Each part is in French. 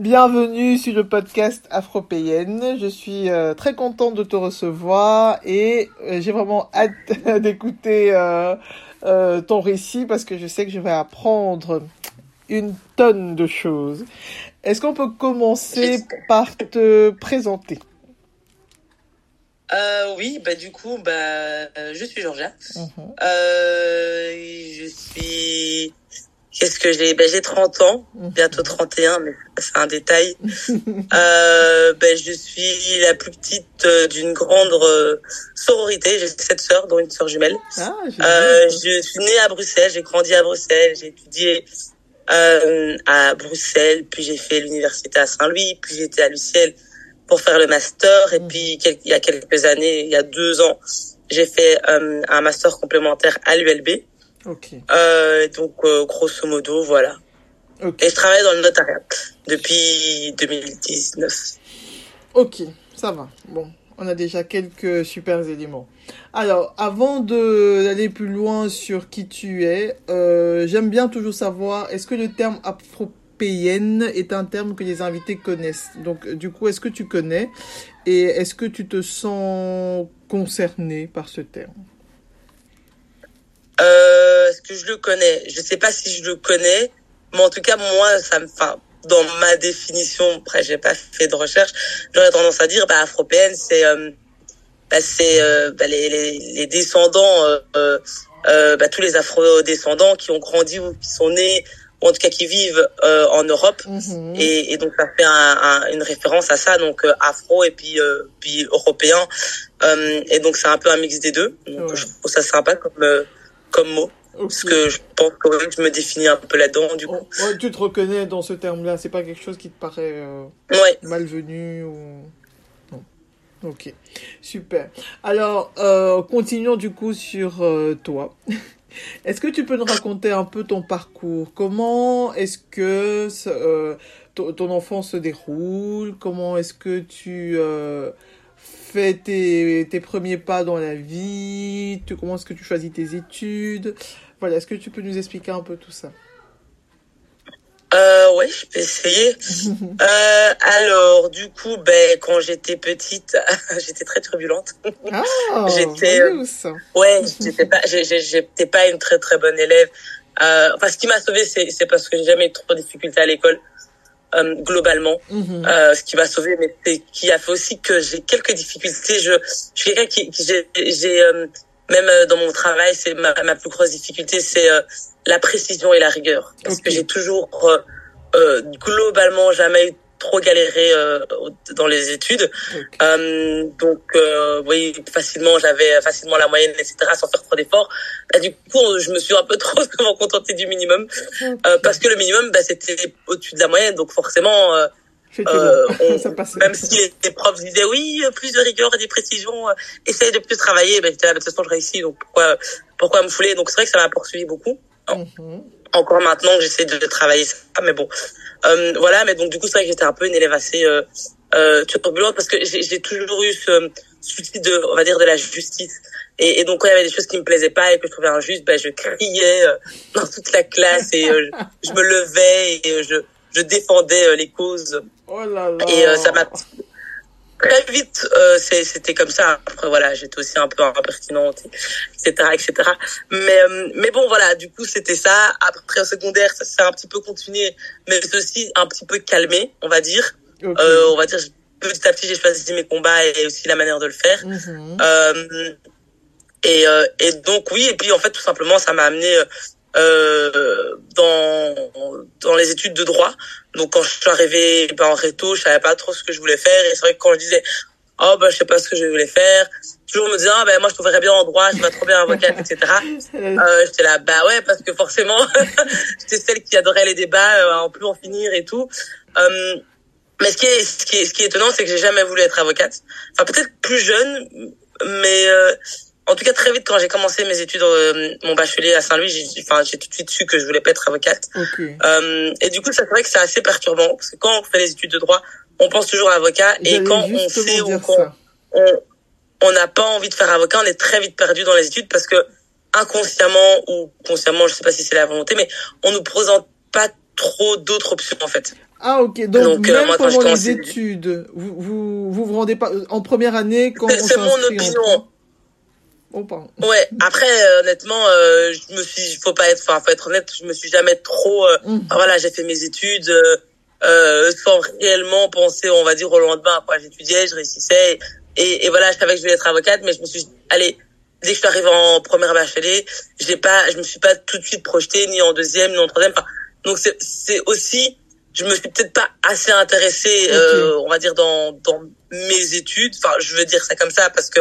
Bienvenue sur le podcast Afropéenne. Je suis euh, très contente de te recevoir et euh, j'ai vraiment hâte d'écouter euh, ton récit parce que je sais que je vais apprendre une tonne de choses. Est-ce qu'on peut commencer par te présenter? Oui, bah du coup, bah je suis Georgia. Mhm. je suis Qu'est-ce que j'ai ben, J'ai 30 ans, mhm. bientôt 31, mais c'est un détail. euh, ben, je suis la plus petite euh, d'une grande euh, sororité. J'ai sept sœurs, dont une sœur jumelle. Ah, euh, je suis née à Bruxelles, j'ai grandi à Bruxelles, j'ai étudié à Bruxelles, puis j'ai fait l'université à Saint-Louis, puis j'étais à Luciel pour faire le master. Et mhm. puis il y a quelques années, il y a deux ans, j'ai fait un master complémentaire à l'ULB. Ok. Euh, donc, euh, grosso modo, voilà. Et je travaille dans le notariat depuis 2019. Ok, ça va. Bon, on a déjà quelques super éléments. Alors, avant d'aller plus loin sur qui tu es, euh, j'aime bien toujours savoir, est-ce que le terme afropéenne est un terme que les invités connaissent? Donc, du coup, est-ce que tu connais? Et est-ce que tu te sens concerné par ce terme? Euh, Est-ce que je le connais? Je sais pas si je le connais, mais en tout cas moi, ça me, enfin, dans ma définition, après j'ai pas fait de recherche, j'aurais tendance à dire, bah, afropéenne, c'est, euh, bah, c'est euh, bah, les, les, les, descendants, euh, bah, tous les afro-descendants qui ont grandi ou qui sont nés ou en tout cas qui vivent euh, en Europe. Mhm. et, et, donc ça fait un, un, une référence à ça donc afro et puis euh, puis européen. Et donc c'est un peu un mix des deux. Donc je trouve ça sympa comme comme mot. Parce que je pense que je me définis un peu là-dedans, du coup. Ouais, tu te reconnais dans ce terme-là, c'est pas quelque chose qui te paraît euh, malvenu ou... Non. Ok, super. Alors, euh, continuons du coup sur euh, toi. est-ce que tu peux nous raconter un peu ton parcours? Comment est-ce que ton enfance se déroule? Comment est-ce que tu fais tes, tes, premiers pas dans la vie Comment est-ce que tu choisis tes études? Voilà, est-ce que tu peux nous expliquer un peu tout ça? Euh, ouais, je peux essayer. euh, alors, du coup, ben, quand j'étais petite, j'étais très turbulente. Ah, j'étais, euh, ouais, j'étais pas, j'étais pas une très très bonne élève. Euh, enfin, ce qui m'a sauvée, c'est parce que j'ai jamais eu trop de difficultés à l'école. Euh, globalement, mhm. euh, ce qui m'a sauvé, mais c'est qui a fait aussi que j'ai quelques difficultés. Je, je suis quelqu'un qui, qui j'ai, euh, même euh, dans mon travail, c'est ma, ma, plus grosse difficulté, c'est la précision et la rigueur, parce que j'ai toujours globalement jamais eu trop galéré euh, dans les études. Euh, donc, euh, oui, facilement, j'avais facilement la moyenne, etc., sans faire trop d'efforts. Bah, du coup, je me suis un peu trop souvent contentée du minimum, euh, parce que le minimum, bah, c'était au-dessus de la moyenne, donc forcément. Euh, euh on, même si les, profs disaient oui, plus de rigueur et des précisions, essaye de plus travailler, ben, de toute façon je réussis, donc pourquoi, pourquoi me fouler? Donc c'est vrai que ça m'a poursuivi beaucoup. Mhm encore maintenant que j'essaie de travailler ça mais bon. Euh, voilà mais donc du coup c'est vrai que j'étais un peu une élève assez euh, euh, turbulente parce que j'ai toujours eu ce souci de on va dire de la justice. Et, et, donc quand il y avait des choses qui me plaisaient pas et que je trouvais injustes ben je criais euh, dans toute la classe et euh, je me levais et je je défendais les causes. Oh là là. et ça m'a très vite, euh, c'était comme ça. Après, voilà, j'étais aussi un peu impertinente, etc., etc. Mais, euh, mais bon, voilà, du coup, c'était ça. Après, au secondaire, ça s'est un petit peu continué, mais aussi un petit peu calmé, on va dire. Euh, on va dire, petit à petit, j'ai choisi mes combats et aussi la manière de le faire. Mhm. euh, et, euh, et donc, oui, et puis, en fait, tout simplement, ça m'a amené euh, dans dans les études de droit. Donc quand je suis arrivée ben, en réto, je savais pas trop ce que je voulais faire et c'est vrai que quand je disais oh ben je sais pas ce que je voulais faire, toujours me disant ah, ben moi je trouverais bien en droit, je vais trop bien avocate etc. euh, j'étais là bah ouais parce que forcément j'étais celle qui adorait les débats, euh, en plus en finir et tout. Euh, mais ce qui est ce qui est ce qui est étonnant c'est que j'ai jamais voulu être avocate. Enfin peut-être plus jeune mais euh, en tout cas, très vite, quand j'ai commencé mes études, euh, mon bachelier à Saint-Louis, j'ai, enfin, j'ai tout de suite su que je voulais pas être avocate. Euh, et du coup, c'est vrai que c'est assez perturbant parce que quand on fait les études de droit, on pense toujours à avocat et quand on sait ou quand on n'a pas envie de faire avocat, on est très vite perdu dans les études parce que inconsciemment ou consciemment, je sais pas si c'est la volonté, mais on nous présente pas trop d'autres options en fait. Ah ok, donc, euh, même moi, pendant les études, vous, vous vous vous rendez pas en première année quand c'est mon opinion. Ouais. Après, euh, honnêtement, euh, je me suis, faut pas être, enfin, faut être honnête, je me suis jamais trop. Euh, mm. voilà, j'ai fait mes études euh, sans réellement penser, on va dire, au lendemain. Quoi, j'étudiais, je réussissais, et, et, voilà, je savais que je voulais être avocate, mais je me suis, allez, dès que je suis arrivée en première bachelier, j'ai pas, je me suis pas tout de suite projetée ni en deuxième ni en troisième. Enfin, donc c'est, c'est aussi, je me suis peut-être pas assez intéressée, on va dire, dans dans mes études. Enfin, je veux dire ça comme ça parce que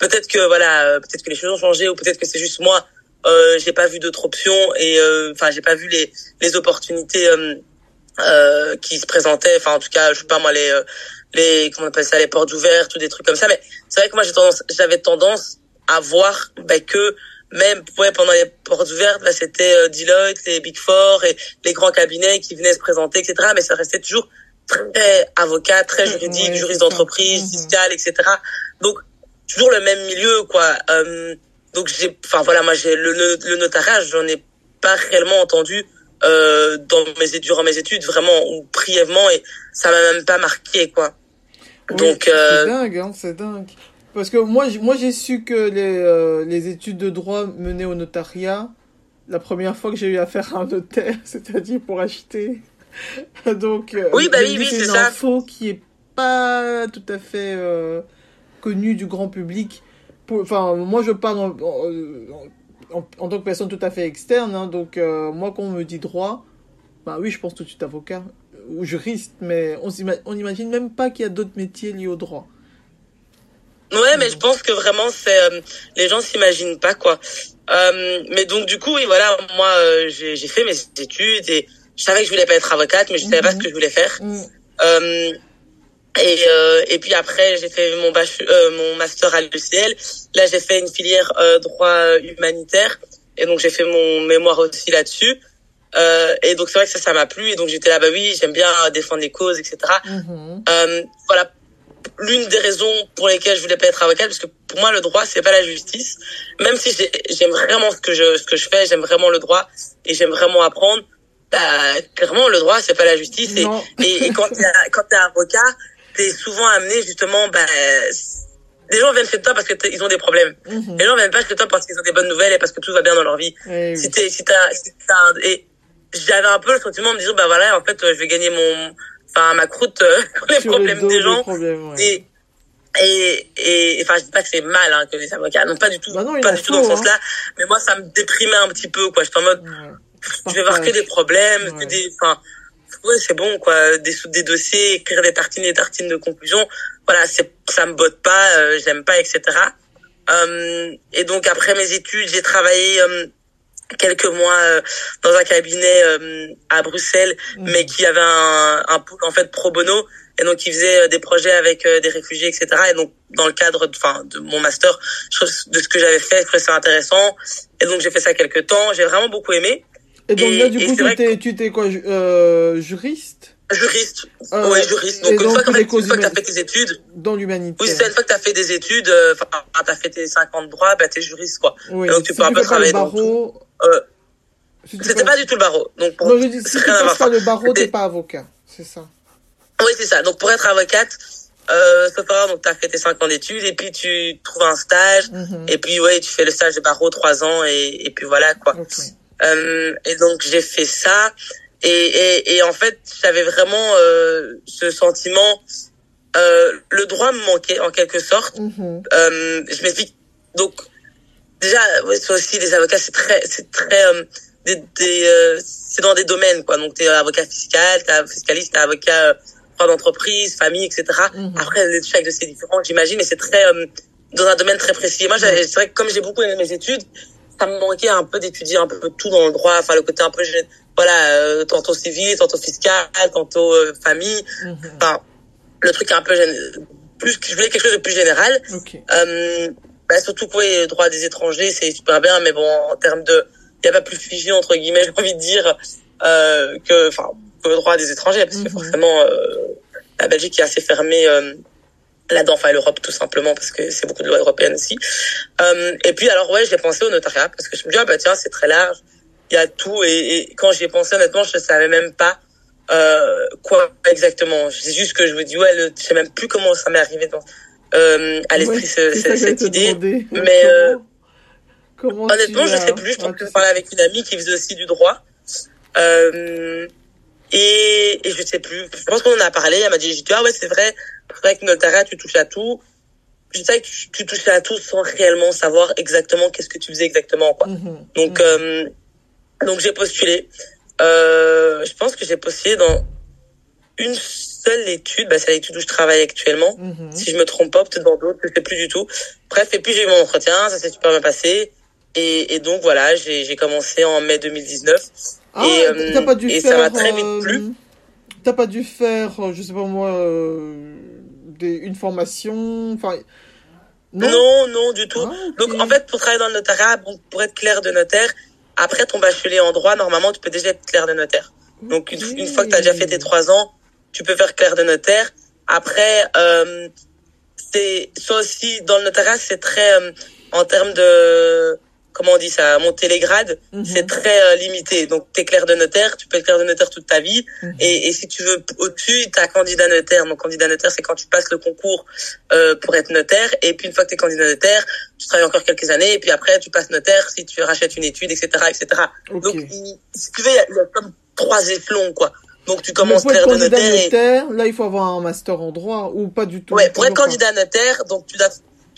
peut-être que voilà, euh, peut-être que les choses ont changé ou peut-être que c'est juste moi. Euh, j'ai pas vu d'autres options et euh, enfin j'ai pas vu les les opportunités euh, euh, qui se présentaient. Enfin en tout cas, je sais pas moi les les comment on appelle ça les portes ouvertes ou des trucs comme ça. Mais c'est vrai que moi j'ai tendance j'avais tendance à voir bah, que même ouais, pendant les portes ouvertes, bah, c'était Deloitte, les Big Four et les grands cabinets qui venaient se présenter, etc. Mais ça restait toujours très avocat, très juridique, juriste d'entreprise, mm-hmm. fiscal, etc. Donc toujours le même milieu quoi. Euh, donc j'ai enfin voilà moi j'ai le, le, notariat j'en ai pas réellement entendu euh, dans mes durant mes études vraiment ou brièvement et ça m'a même pas marqué quoi. Donc euh... c'est dingue hein, c'est dingue. Parce que moi moi j'ai su que les euh, les études de droit menaient au notariat. La première fois que j'ai eu affaire à un notaire c'est-à-dire pour acheter. Donc euh, oui bah oui oui c'est ça. info qui est pas tout à fait euh, connu du grand public. Enfin, moi, je parle en, en, tant que personne tout à fait externe. Hein, donc, euh, moi, quand on me dit droit, bah oui, je pense tout de suite avocat ou juriste, mais on n'imagine même pas qu'il y a d'autres métiers liés au droit. Ouais, mais je pense que vraiment, c'est euh, les gens s'imaginent pas quoi. Euh, mais donc du coup, oui, voilà, moi, j'ai fait mes études et je savais que je voulais pas être avocate, mais je savais pas ce que je voulais faire. Mm. Et, euh, et puis après, j'ai fait mon, euh, mon master à l'UCL. Là, j'ai fait une filière euh, droit humanitaire. Et donc, j'ai fait mon mémoire aussi là-dessus. Euh, et donc, c'est vrai que ça, ça m'a plu. Et donc, j'étais là, bah oui, j'aime bien défendre les causes, etc. Mm-hmm. euh, voilà l'une des raisons pour lesquelles je voulais pas être avocate, parce que pour moi, le droit, c'est pas la justice. Même si j'aime vraiment ce que je, ce que je fais, j'aime vraiment le droit et j'aime vraiment apprendre. Bah, clairement, le droit, c'est pas la justice. Et, et, et, quand t'es quand t'es avocat, t'es souvent amené justement, bah, les gens viennent chez toi parce que ils ont des problèmes. Mhm. Les gens viennent pas chez toi parce qu'ils ont des bonnes nouvelles et parce que tout va bien dans leur vie. si t'es, si t'as, si t'as, et j'avais un peu le sentiment de me dire, bah voilà, en fait, je vais gagner mon, enfin, ma croûte euh, les problèmes des gens. Et, et, et, enfin, je dis pas que c'est mal, hein, que les avocats, non, pas du tout, bah pas du tout dans ce sens-là. Hein. Mais moi, ça me déprimait un petit peu, quoi. J'étais en mode, je vais voir que des problèmes, que des, enfin, ouais, c'est bon, quoi. Des, des dossiers, écrire des tartines et tartines de conclusion. Voilà, c'est, ça me botte pas, euh, j'aime pas, etc. Euh, et donc après mes études, j'ai travaillé euh, quelques mois euh, dans un cabinet à Bruxelles, mmh. mais qui avait un, un pool en fait pro bono et donc qui faisait des projets avec des réfugiés, etc. Et donc dans le cadre, enfin, de, mon master, de ce que j'avais fait, je trouvais ça intéressant. Et donc j'ai fait ça quelques temps. J'ai vraiment beaucoup aimé. Et donc là, du coup, tu étais, tu étais quoi, euh, juriste? Juriste. Euh, ouais, juriste. Donc, une fois, que, une fois que t'as fait tes études. Dans l'humanité? Oui, c'est une fois que t'as fait des études, euh, enfin, euh, t'as fait tes 50 droits, bah, t'es juriste, quoi. Oui. Donc, tu peux un peu travailler dans tout. Euh, c'était pas du tout le barreau. Donc, pour, non, je dis, si tu passes pas le barreau, t'es pas avocat. C'est ça. Oui, c'est ça. Donc, pour être avocate, euh, donc tu as fait tes 5 ans d'études et puis tu trouves un stage mhm. et puis ouais, tu fais le stage de barreau 3 ans et, et puis voilà quoi. Euh, et donc j'ai fait ça et, et, et en fait j'avais vraiment euh, ce sentiment, euh, le droit me manquait en quelque sorte. Mhm. Euh, je m'explique. Donc déjà, c'est aussi les avocats, c'est très, c'est très euh, des, des euh, c'est dans des domaines quoi. Donc t'es avocat fiscal, t'es fiscaliste, t'es avocat droit d'entreprise, famille, etc. Mhm. Après chaque de ces différents, j'imagine, mais c'est très dans un domaine très précis. Et moi, c'est vrai que comme j'ai beaucoup aimé mes études, ça me manquait un peu d'étudier un peu tout dans le droit, enfin le côté un peu voilà, euh, tantôt civil, tantôt fiscal, tantôt euh, famille. Mhm. Enfin, le truc un peu plus je voulais quelque chose de plus général. Euh, bah, surtout pour les droits des étrangers, c'est super bien, mais bon, en termes de, il n'y a pas plus figé entre guillemets, j'ai envie de dire, euh, que, enfin, que le droit des étrangers, parce que mhm. forcément, euh, la Belgique est assez fermée là-dedans, enfin l'Europe tout simplement parce que c'est beaucoup de lois européennes aussi. Euh, et puis alors ouais, j'ai pensé au notariat parce que je me dis ah bah tiens c'est très large, il y a tout et, et quand j'y ai pensé honnêtement je savais même pas euh, quoi exactement. C'est juste que je me dis ouais, le, je sais même plus comment ça m'est arrivé dans euh, à l'esprit cette idée, mais euh, comment honnêtement je sais plus. Je pense que je parlais avec une amie qui faisait aussi du droit. Euh, et, et je sais plus. Je pense qu'on en a parlé. Elle m'a dit, ah ouais, c'est vrai. C'est vrai que notariat, tu touches à tout. Je sais que tu, tu touchais à tout sans réellement savoir exactement qu'est-ce que tu faisais exactement, quoi. Mhm. Donc, mhm. euh, donc j'ai postulé. Euh, je pense que j'ai postulé dans une seule étude, bah, c'est l'étude où je travaille actuellement. Mhm. Si je me trompe pas, peut-être dans d'autres, je sais plus du tout. Bref, et puis j'ai eu mon entretien, ça s'est super bien passé. Et, et donc voilà, j'ai commencé en mai 2019. Ah, et, euh, pas dû et faire, ça m'a très vite plu. Euh, t'as pas dû faire, je sais pas moi, une formation enfin non, non, du tout. Ah, Donc en fait, pour travailler dans le notariat, pour être clair de notaire, après ton bachelier en droit, normalement, tu peux déjà être clair de notaire. Donc une, fois que tu as déjà fait tes trois ans, tu peux faire clair de notaire. Après, euh, c'est soit aussi dans le notariat, c'est très euh, en termes de comment on dit ça, monter les grades, mhm. c'est très euh, limité. Donc, tu es clerc de notaire, tu peux être clerc de notaire toute ta vie. Mhm. et, et, si tu veux au-dessus, tu as candidat notaire. Donc, candidat notaire, c'est quand tu passes le concours euh, pour être notaire. Et puis, une fois que tu es candidat notaire, tu travailles encore quelques années. Et puis après, tu passes notaire si tu rachètes une étude, etc. etc. Donc, si tu veux, il y, a comme trois échelons, quoi. Donc tu commences clerc de notaire. notaire Là, il faut avoir un master en droit ou pas du tout. Ouais, pour être candidat notaire, donc tu dois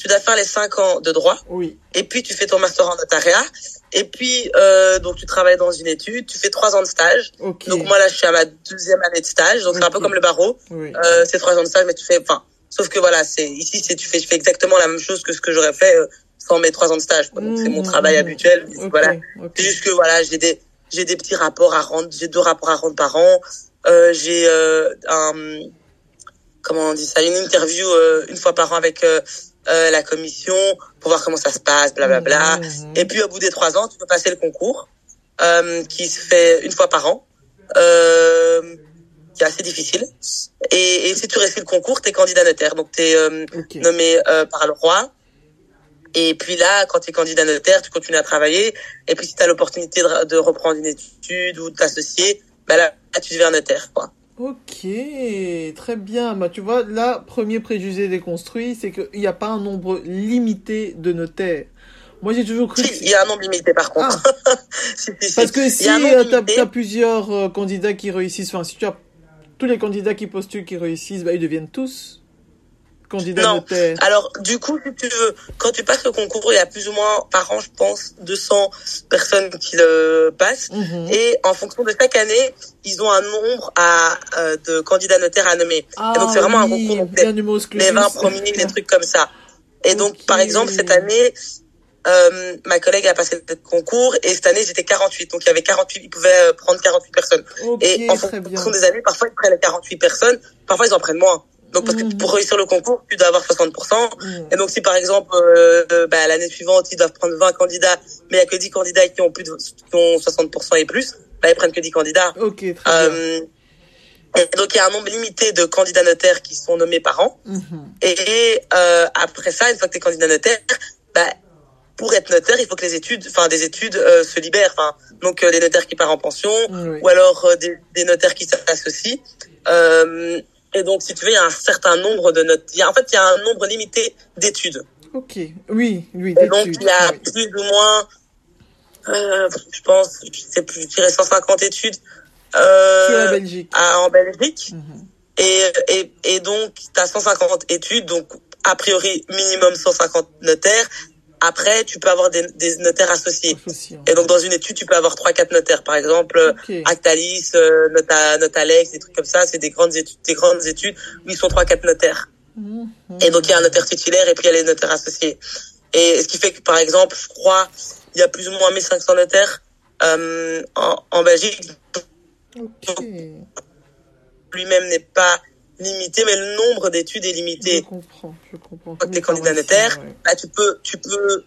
tu dois faire les cinq ans de droit. Oui. Et puis tu fais ton master en notariat. Et puis euh, donc tu travailles dans une étude, tu fais trois ans de stage. Donc moi là je suis à ma deuxième année de stage, donc c'est un peu comme le barreau. Oui. Euh, c'est trois ans de stage, mais tu fais, enfin, sauf que voilà, c'est ici c'est tu fais, je fais exactement la même chose que ce que j'aurais fait euh, sans mes trois ans de stage. Donc c'est mon mmh, travail mmh, habituel. Voilà. C'est juste que voilà, j'ai des j'ai des petits rapports à rendre, j'ai deux rapports à rendre par an. Euh, j'ai euh, un comment on dit ça, une interview euh, une fois par an avec euh, euh, la commission pour voir comment ça se passe, blablabla. Bla, bla. Mmh, mmh. Et puis au bout des trois ans, tu peux passer le concours euh, qui se fait une fois par an, euh, qui est assez difficile. Et, et si tu réussis le concours, t'es candidat notaire, donc t'es euh, okay. nommé euh, par le roi. Et puis là, quand tu es candidat notaire, tu continues à travailler. Et puis si tu as l'opportunité de, de, reprendre une étude ou de t'associer, bah là, là, tu deviens notaire. Quoi. Ok, très bien. Bah, tu vois, là, premier préjugé déconstruit, c'est qu'il n'y a pas un nombre limité de notaires. Moi, j'ai toujours cru. il y a un nombre limité, par contre. Ah. Parce que si tu as, plusieurs euh, candidats qui réussissent, enfin, si tu as tous les candidats qui postulent qui réussissent, bah, ils deviennent tous candidat non. Alors, du coup, si tu veux, quand tu passes le concours, il y a plus ou moins par an, je pense, 200 personnes qui le passent. Mhm. Et en fonction de chaque année, ils ont un nombre à, euh, de candidats notaires à nommer. Ah, et donc, c'est vraiment un concours. Donc, les 20 premiers, des trucs comme ça. Et donc, par exemple, cette année, euh, ma collègue a passé le concours et cette année j'étais 48 donc il y avait 48 ils pouvaient euh, prendre 48 personnes okay, et en fonction des années parfois ils prennent 48 personnes parfois ils en prennent moins donc parce que mmh. pour réussir le concours, tu dois avoir 60%. Mmh. Et donc si par exemple euh, euh, bah, l'année suivante ils doivent prendre 20 candidats, mais il y a que 10 candidats qui ont plus de qui ont 60% et plus, bah ils prennent que 10 candidats. Ok, très euh, bien. Et donc il y a un nombre limité de candidats notaires qui sont nommés par an. Mmh. Et euh, après ça, une fois que tu es candidat notaire, bah pour être notaire, il faut que les études, enfin des études euh, se libèrent. Enfin donc euh, les notaires qui partent en pension, ou alors des, des, notaires qui s'associent. Et donc, si tu veux, il y a un certain nombre de notes. en fait, il y a un nombre limité d'études. Ok, oui, oui. Et donc, il y a plus ou moins, euh, je pense, je sais plus, je dirais 150 études. Euh, en Belgique. À, en Belgique. Mhm. et, et, et donc, tu as 150 études, donc a priori minimum 150 notaires. Après, tu peux avoir des, des notaires associés. Et donc, dans une étude, tu peux avoir trois, quatre notaires. Par exemple, Actalis, euh, Nota, Notalex, des trucs comme ça. C'est des grandes études, des grandes études où ils sont trois, quatre notaires. Mhm. Et donc, il y a un notaire titulaire et puis il y a les notaires associés. Et ce qui fait que, par exemple, je crois, il y a plus ou moins 1500 notaires euh, en, en Belgique. Lui-même n'est pas limité, mais le nombre d'études est limité. Je comprends, je comprends. Quand tu es candidat notaire, bah, tu peux, tu peux,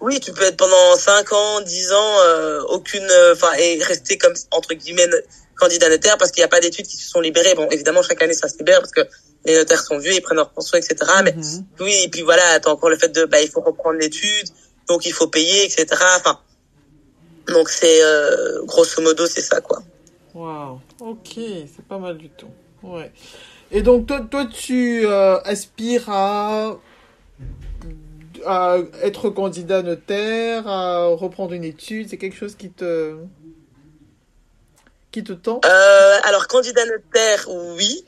oui, tu peux être pendant 5 ans, 10 ans, euh, aucune, enfin, et rester comme, entre guillemets, candidat notaire parce qu'il n'y a pas d'études qui se sont libérées. Bon, évidemment, chaque année, ça se libère parce que les notaires sont vieux, ils prennent leur pension, etc. Mais mhm. oui, et puis voilà, t'as encore le fait de, bah, il faut reprendre l'étude, donc il faut payer, etc. Enfin, donc c'est, euh, grosso modo, c'est ça, quoi. Waouh, ok, c'est pas mal du tout. Ouais. Et donc, toi, toi tu euh, aspires à, à être candidat notaire, à reprendre une étude, c'est quelque chose qui te, qui te tend? Euh, Alors, candidat notaire, oui,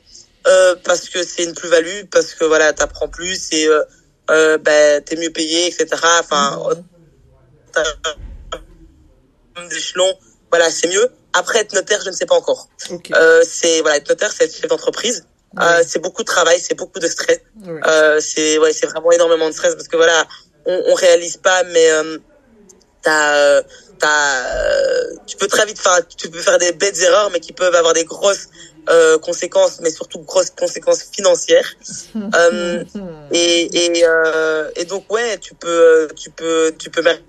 euh, parce que c'est une plus-value, parce que voilà, t'apprends plus et euh, euh, ben, t'es mieux payé, etc. Enfin, mmh. d'échelon, voilà, c'est mieux. Après, être notaire, je ne sais pas encore. Euh, c'est voilà, être notaire, c'est être chef d'entreprise. Euh, c'est beaucoup de travail, c'est beaucoup de stress. Euh, c'est ouais, c'est vraiment énormément de stress parce que voilà, on, on réalise pas, mais euh, t'as euh, t'as euh, tu peux très vite faire tu peux faire des bêtes erreurs, mais qui peuvent avoir des grosses euh, conséquences, mais surtout grosses conséquences financières. et et, et donc ouais, tu peux tu peux tu peux mettre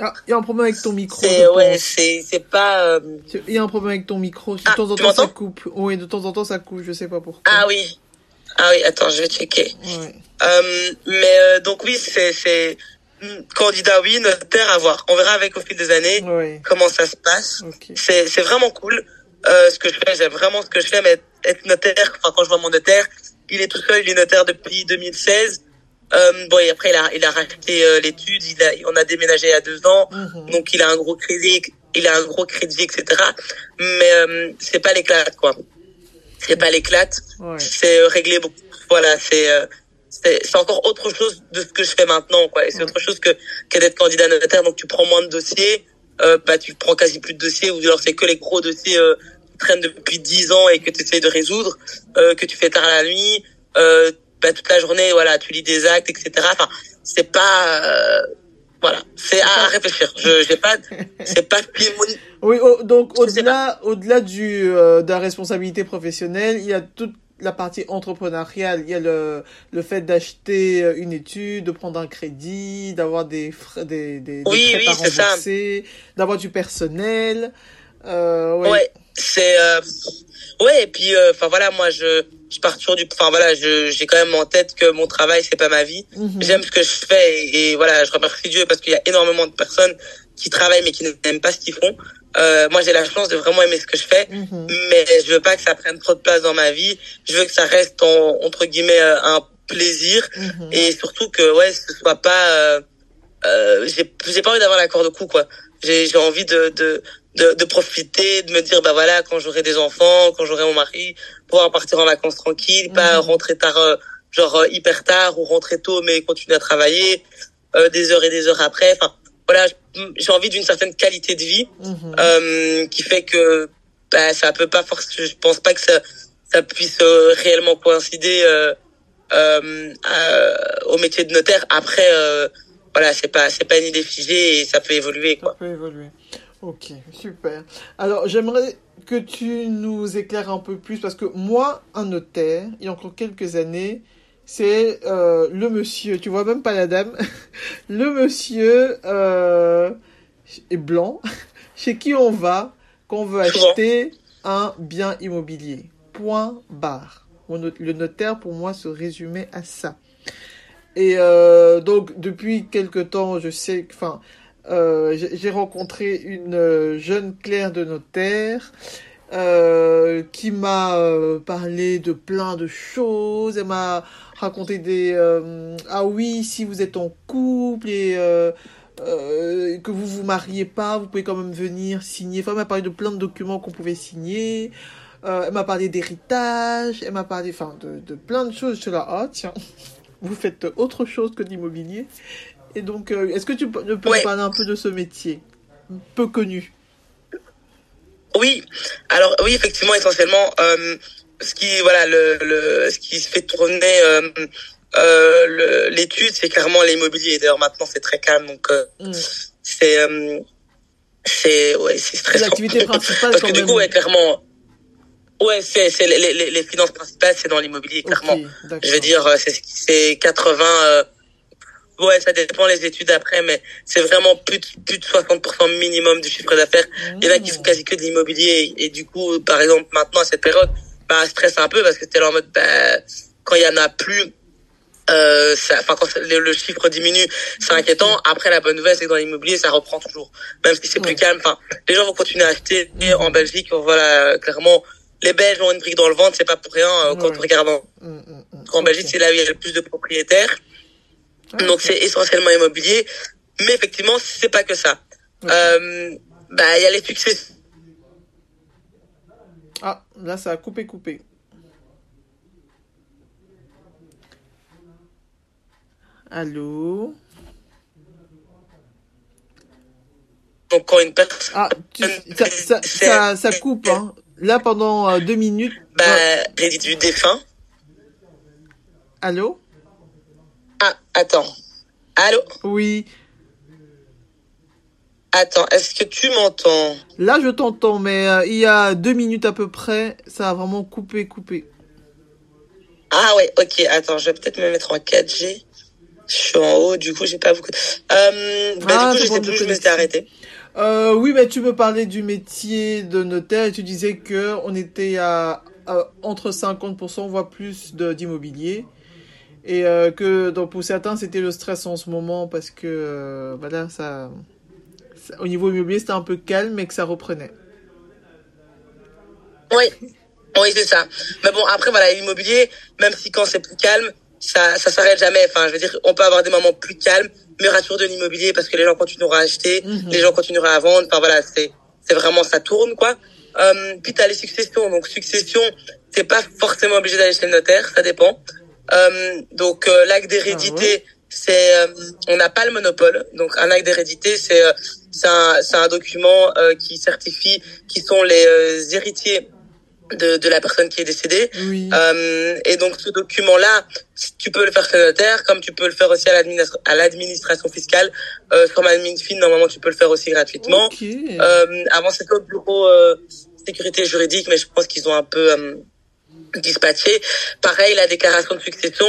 ah, il y a un problème avec ton micro. C'est, ouais, c'est, c'est pas, euh, Il y a un problème avec ton micro. De ah, temps en temps, ça coupe. Oui, de temps en temps, ça coupe. Je sais pas pourquoi. Ah oui. Ah oui, attends, je vais checker. Ouais. Euh, mais, euh, donc oui, c'est, c'est, candidat, oui, notaire à voir. On verra avec au fil des années oui. comment ça se passe. Okay. C'est, c'est vraiment cool. Euh, ce que je fais, j'aime vraiment ce que je fais, mais être notaire, enfin, quand je vois mon notaire, il est tout seul, il est notaire depuis 2016. Euh, bon et après il a il a racheté euh, l'étude, il a on a déménagé il y a deux ans, mhm. donc il a un gros crédit, il a un gros crédit etc. Mais euh, c'est pas l'éclate quoi, c'est pas l'éclate, ouais. c'est euh, réglé beaucoup. Voilà c'est euh, c'est encore autre chose de ce que je fais maintenant quoi. Et c'est autre chose que que d'être candidat notaire donc tu prends moins de dossiers, bah tu prends quasi plus de dossiers ou alors c'est que les gros dossiers qui traînent depuis dix ans et que tu essayes de résoudre, que tu fais tard à la nuit. Euh, bah, toute la journée, voilà, tu lis des actes, etc. Enfin, c'est pas, euh, voilà, c'est à réfléchir. Je, j'ai pas, c'est pas Oui, donc au-delà, au-delà du euh, de la responsabilité professionnelle, il y a toute la partie entrepreneuriale. Il y a le le fait d'acheter une étude, de prendre un crédit, d'avoir des frais, des des, oui, des oui, d'avoir du personnel. Euh, ouais. ouais c'est euh, ouais et puis euh, enfin voilà moi je je pars toujours du enfin voilà j'ai quand même en tête que mon travail c'est pas ma vie mhm. j'aime ce que je fais et, voilà je remercie Dieu parce qu'il y a énormément de personnes qui travaillent mais qui n'aiment pas ce qu'ils font euh, moi j'ai la chance de vraiment aimer ce que je fais mhm. mais je veux pas que ça prenne trop de place dans ma vie je veux que ça reste en, entre guillemets euh, un plaisir mhm. et surtout que ouais ce soit pas euh, euh, j'ai j'ai pas envie d'avoir la corde au cou quoi j'ai j'ai envie de de de, de, profiter, de me dire bah voilà quand j'aurai des enfants, quand j'aurai mon mari, pouvoir partir en vacances tranquille, pas mhm. rentrer tard, euh, genre euh, hyper tard ou rentrer tôt mais continuer à travailler euh, des heures et des heures après. Enfin voilà, j'ai envie d'une certaine qualité de vie mhm. euh, qui fait que bah, ça peut pas forcément, je pense pas que ça ça puisse réellement coïncider au métier de notaire. Après voilà, c'est pas c'est pas une idée figée et ça peut évoluer quoi. Ça peut évoluer. Ok, super. Alors, j'aimerais que tu nous éclaires un peu plus, parce que moi, un notaire, il y a encore quelques années, c'est euh, le monsieur, tu vois même pas la dame, le monsieur euh, est blanc, chez qui on va quand on veut acheter un bien immobilier. Point barre. Le notaire, pour moi, se résumait à ça. Et euh, donc, depuis quelque temps, je sais, enfin, euh, j'ai rencontré une euh, jeune clerc de notaire euh, qui m'a parlé de plein de choses. Elle m'a raconté des ah oui si vous êtes en couple et que vous vous mariez pas, vous pouvez quand même venir signer. Enfin, elle m'a parlé de plein de documents qu'on pouvait signer. elle m'a parlé d'héritage. Elle m'a parlé enfin de, de plein de choses. Je suis là ah tiens vous faites autre chose que l'immobilier. Et donc est-ce que tu peux nous parler un peu de ce métier peu connu? Oui, alors oui, effectivement, essentiellement, euh, ce qui voilà le, le ce qui se fait tourner euh, euh, l'étude, c'est clairement l'immobilier. D'ailleurs, maintenant, c'est très calme, donc euh, mm. c'est euh, c'est ouais, c'est stressant. L'activité principale, parce que du coup, ouais, clairement. Ouais, c'est c'est les, les, les finances principales, c'est dans l'immobilier, clairement. Je veux dire, c'est c'est 80 Ouais, ça dépend les études après, mais c'est vraiment plus de, plus de 60% minimum du chiffre d'affaires. Il y en a qui font quasi que de l'immobilier et, du coup, par exemple, maintenant à cette période, bah, stresse un peu parce que t'es là en mode, bah, quand il y en a plus, euh, enfin quand le, chiffre diminue, c'est inquiétant. Après, la bonne nouvelle, c'est que dans l'immobilier, ça reprend toujours, même si c'est plus calme. Enfin, les gens vont continuer à acheter et en Belgique. Voilà, clairement, les Belges ont une brique dans le ventre, c'est pas pour rien euh, quand on regarde. En, mm, mm, mm. en Belgique, c'est là où il y a le plus de propriétaires. Donc c'est essentiellement immobilier, mais effectivement c'est pas que ça. Euh, bah il y a les succès. Ah là ça a coupé coupé. Allô? Donc quand une personne. Ah ça, ça, ça, ça, coupe hein. Là pendant euh, deux minutes. Bah du défunt. Allô? Ah, attends. Allô? Oui. Attends, est-ce que tu m'entends? Là, je t'entends, mais euh, il y a deux minutes à peu près, ça a vraiment coupé, coupé. Ah ouais, ok. Attends, je vais peut-être me mettre en 4G. Je suis en haut, du coup, j'ai pas beaucoup. Euh, bah, ah, du coup, je sais plus, je me suis arrêté. Euh, oui, mais tu me parlais du métier de notaire et tu disais que on était à, à entre 50% voire plus d'immobilier. Et euh, que donc, pour certains, c'était le stress en ce moment parce que euh, voilà, ça, au niveau immobilier, c'était un peu calme, mais que ça reprenait. Oui, oui, c'est ça. Mais bon, après, voilà, l'immobilier, même si quand c'est plus calme, ça, ça s'arrête jamais. Enfin, je veux dire, on peut avoir des moments plus calmes, mais rassure de l'immobilier parce que les gens continueront à acheter, mhm. les gens continueront à vendre. Enfin, voilà, c'est, c'est vraiment, ça tourne, quoi. Euh, puis t'as les successions. Donc, succession, c'est pas forcément obligé d'aller chez le notaire, ça dépend. Euh, donc euh, l'acte d'hérédité, ah c'est euh, on n'a pas le monopole. Donc un acte d'hérédité, c'est c'est un, un document qui certifie qui sont les héritiers de, de la personne qui est décédée. Oui. Euh, et donc ce document-là, tu peux le faire chez le notaire, comme tu peux le faire aussi à l'administration fiscale. Euh, sur MadminFin, normalement, tu peux le faire aussi gratuitement. Okay. Euh, avant, c'était au bureau sécurité juridique, mais je pense qu'ils ont un peu dispatché. Pareil, la déclaration de succession.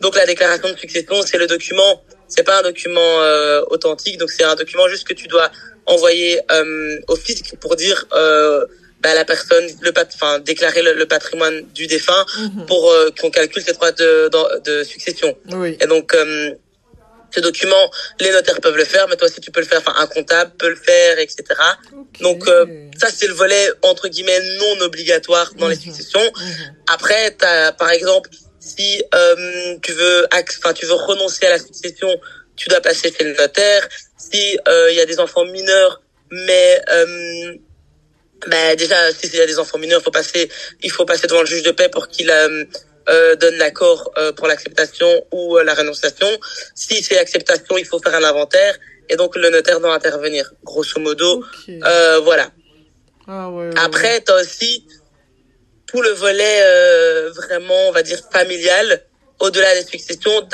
Donc la déclaration de succession, c'est le document, c'est pas un document euh, authentique, donc c'est un document juste que tu dois envoyer euh, au fisc pour dire euh, bah, la personne, le enfin déclarer le, patrimoine du défunt mhm. pour euh, qu'on calcule ses droits de, de, de succession. Oui. Et donc euh, ce document, les notaires peuvent le faire, mais toi aussi tu peux le faire, enfin un comptable peut le faire, etc. Donc euh, ça c'est le volet entre guillemets non obligatoire dans les mhm. successions. Mhm. Après, as, par exemple, si euh, tu veux, enfin tu veux renoncer à la succession, tu dois passer chez le notaire. Si euh, il y a des enfants mineurs, mais euh, bah, déjà si il y a des enfants mineurs, faut passer, il faut passer devant le juge de paix pour qu'il euh, donne l'accord euh, pour l'acceptation ou euh, la rénonciation. Si c'est acceptation, il faut faire un inventaire et donc le notaire doit intervenir. Grosso modo, euh, voilà. Ah, ouais, Après, tu as aussi tout le volet vraiment, on va dire, familial. Au-delà des successions,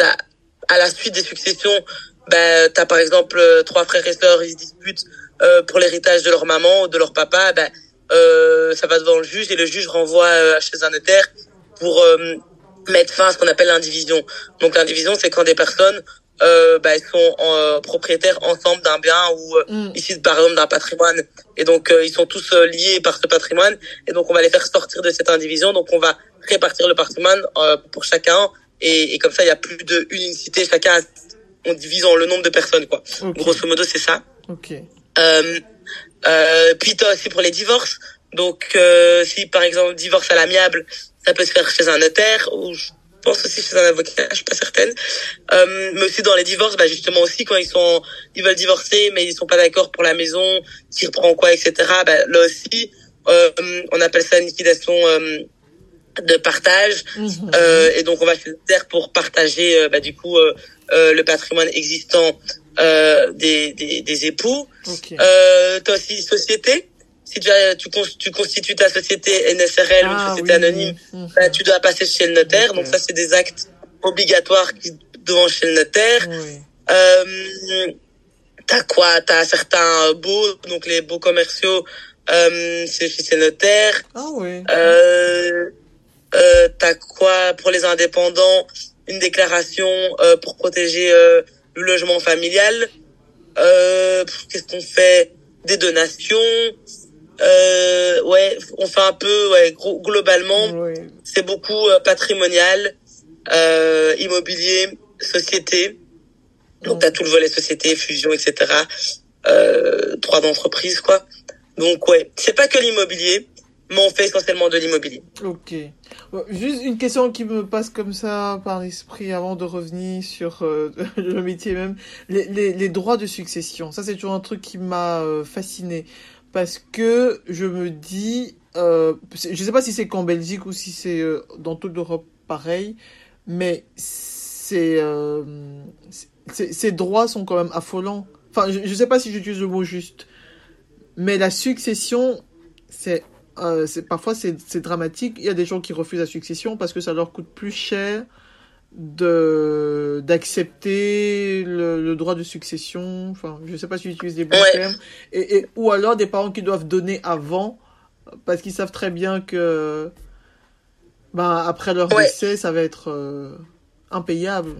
à la suite des successions, ben, tu as par exemple trois frères et sœurs, ils se disputent pour l'héritage de leur maman ou de leur papa. Ben, ça va devant le juge et le juge renvoie chez un notaire pour euh, mettre fin à ce qu'on appelle l'indivision. Donc l'indivision, c'est quand des personnes euh, bah, sont euh, propriétaires ensemble d'un bien ou euh, mm. ici par exemple d'un patrimoine. Et donc ils sont tous liés par ce patrimoine. Et donc on va les faire sortir de cette indivision. Donc on va répartir le patrimoine pour chacun. Et, et, comme ça il y a plus de unicité. Chacun on divise en le nombre de personnes quoi. Grosso modo c'est ça. Okay. euh, puis aussi pour les divorces. Donc, euh, si par exemple divorce à l'amiable, ça peut se faire chez un notaire ou je pense aussi chez un avocat, je suis pas certaine. Euh, mais aussi dans les divorces, bah justement aussi quand ils sont, ils veulent divorcer, mais ils sont pas d'accord pour la maison, qui reprend quoi, etc. Bah, là aussi, euh, on appelle ça une liquidation euh, de partage. Euh, et donc on va faire terre pour partager, euh, bah, du coup, le patrimoine existant des, des, des, époux. Okay. Euh, as aussi société? Si tu, tu, tu, constitues ta société NSRL ou ah société anonyme, mhm. bah, tu dois passer chez le notaire. Donc ça, c'est des actes obligatoires qui devant chez le notaire. Oui. Euh, t'as quoi? T'as certains baux, donc les baux commerciaux, euh, c'est chez le notaire. Ah oui. Euh, euh, t'as quoi pour les indépendants? Une déclaration euh, pour protéger euh, le logement familial. Euh, Qu'est-ce qu'on fait? Des donations. Euh, ouais, on fait un peu, ouais, globalement, c'est beaucoup euh, patrimonial, euh, immobilier, société. Donc, t'as tout le volet société, fusion, etc. Euh, droit d'entreprise, quoi. Donc, ouais, c'est pas que l'immobilier, mais on fait essentiellement de l'immobilier. Ok. Juste une question qui me passe comme ça par l'esprit avant de revenir sur euh, le métier même. Les, les, les, droits de succession, ça c'est toujours un truc qui m'a euh, fasciné parce que je me dis, euh, je sais pas si c'est qu'en Belgique ou si c'est euh, dans toute l'Europe pareil, mais c'est, euh, ces droits sont quand même affolants. Enfin, je, ne sais pas si j'utilise le mot juste, mais la succession, c'est parfois c'est dramatique. Il y a des gens qui refusent la succession parce que ça leur coûte plus cher de d'accepter le, le, droit de succession. Enfin je sais pas si j'utilise des bons termes. Et, et, ou alors des parents qui doivent donner avant parce qu'ils savent très bien que ben après leur décès ça va être euh, impayable.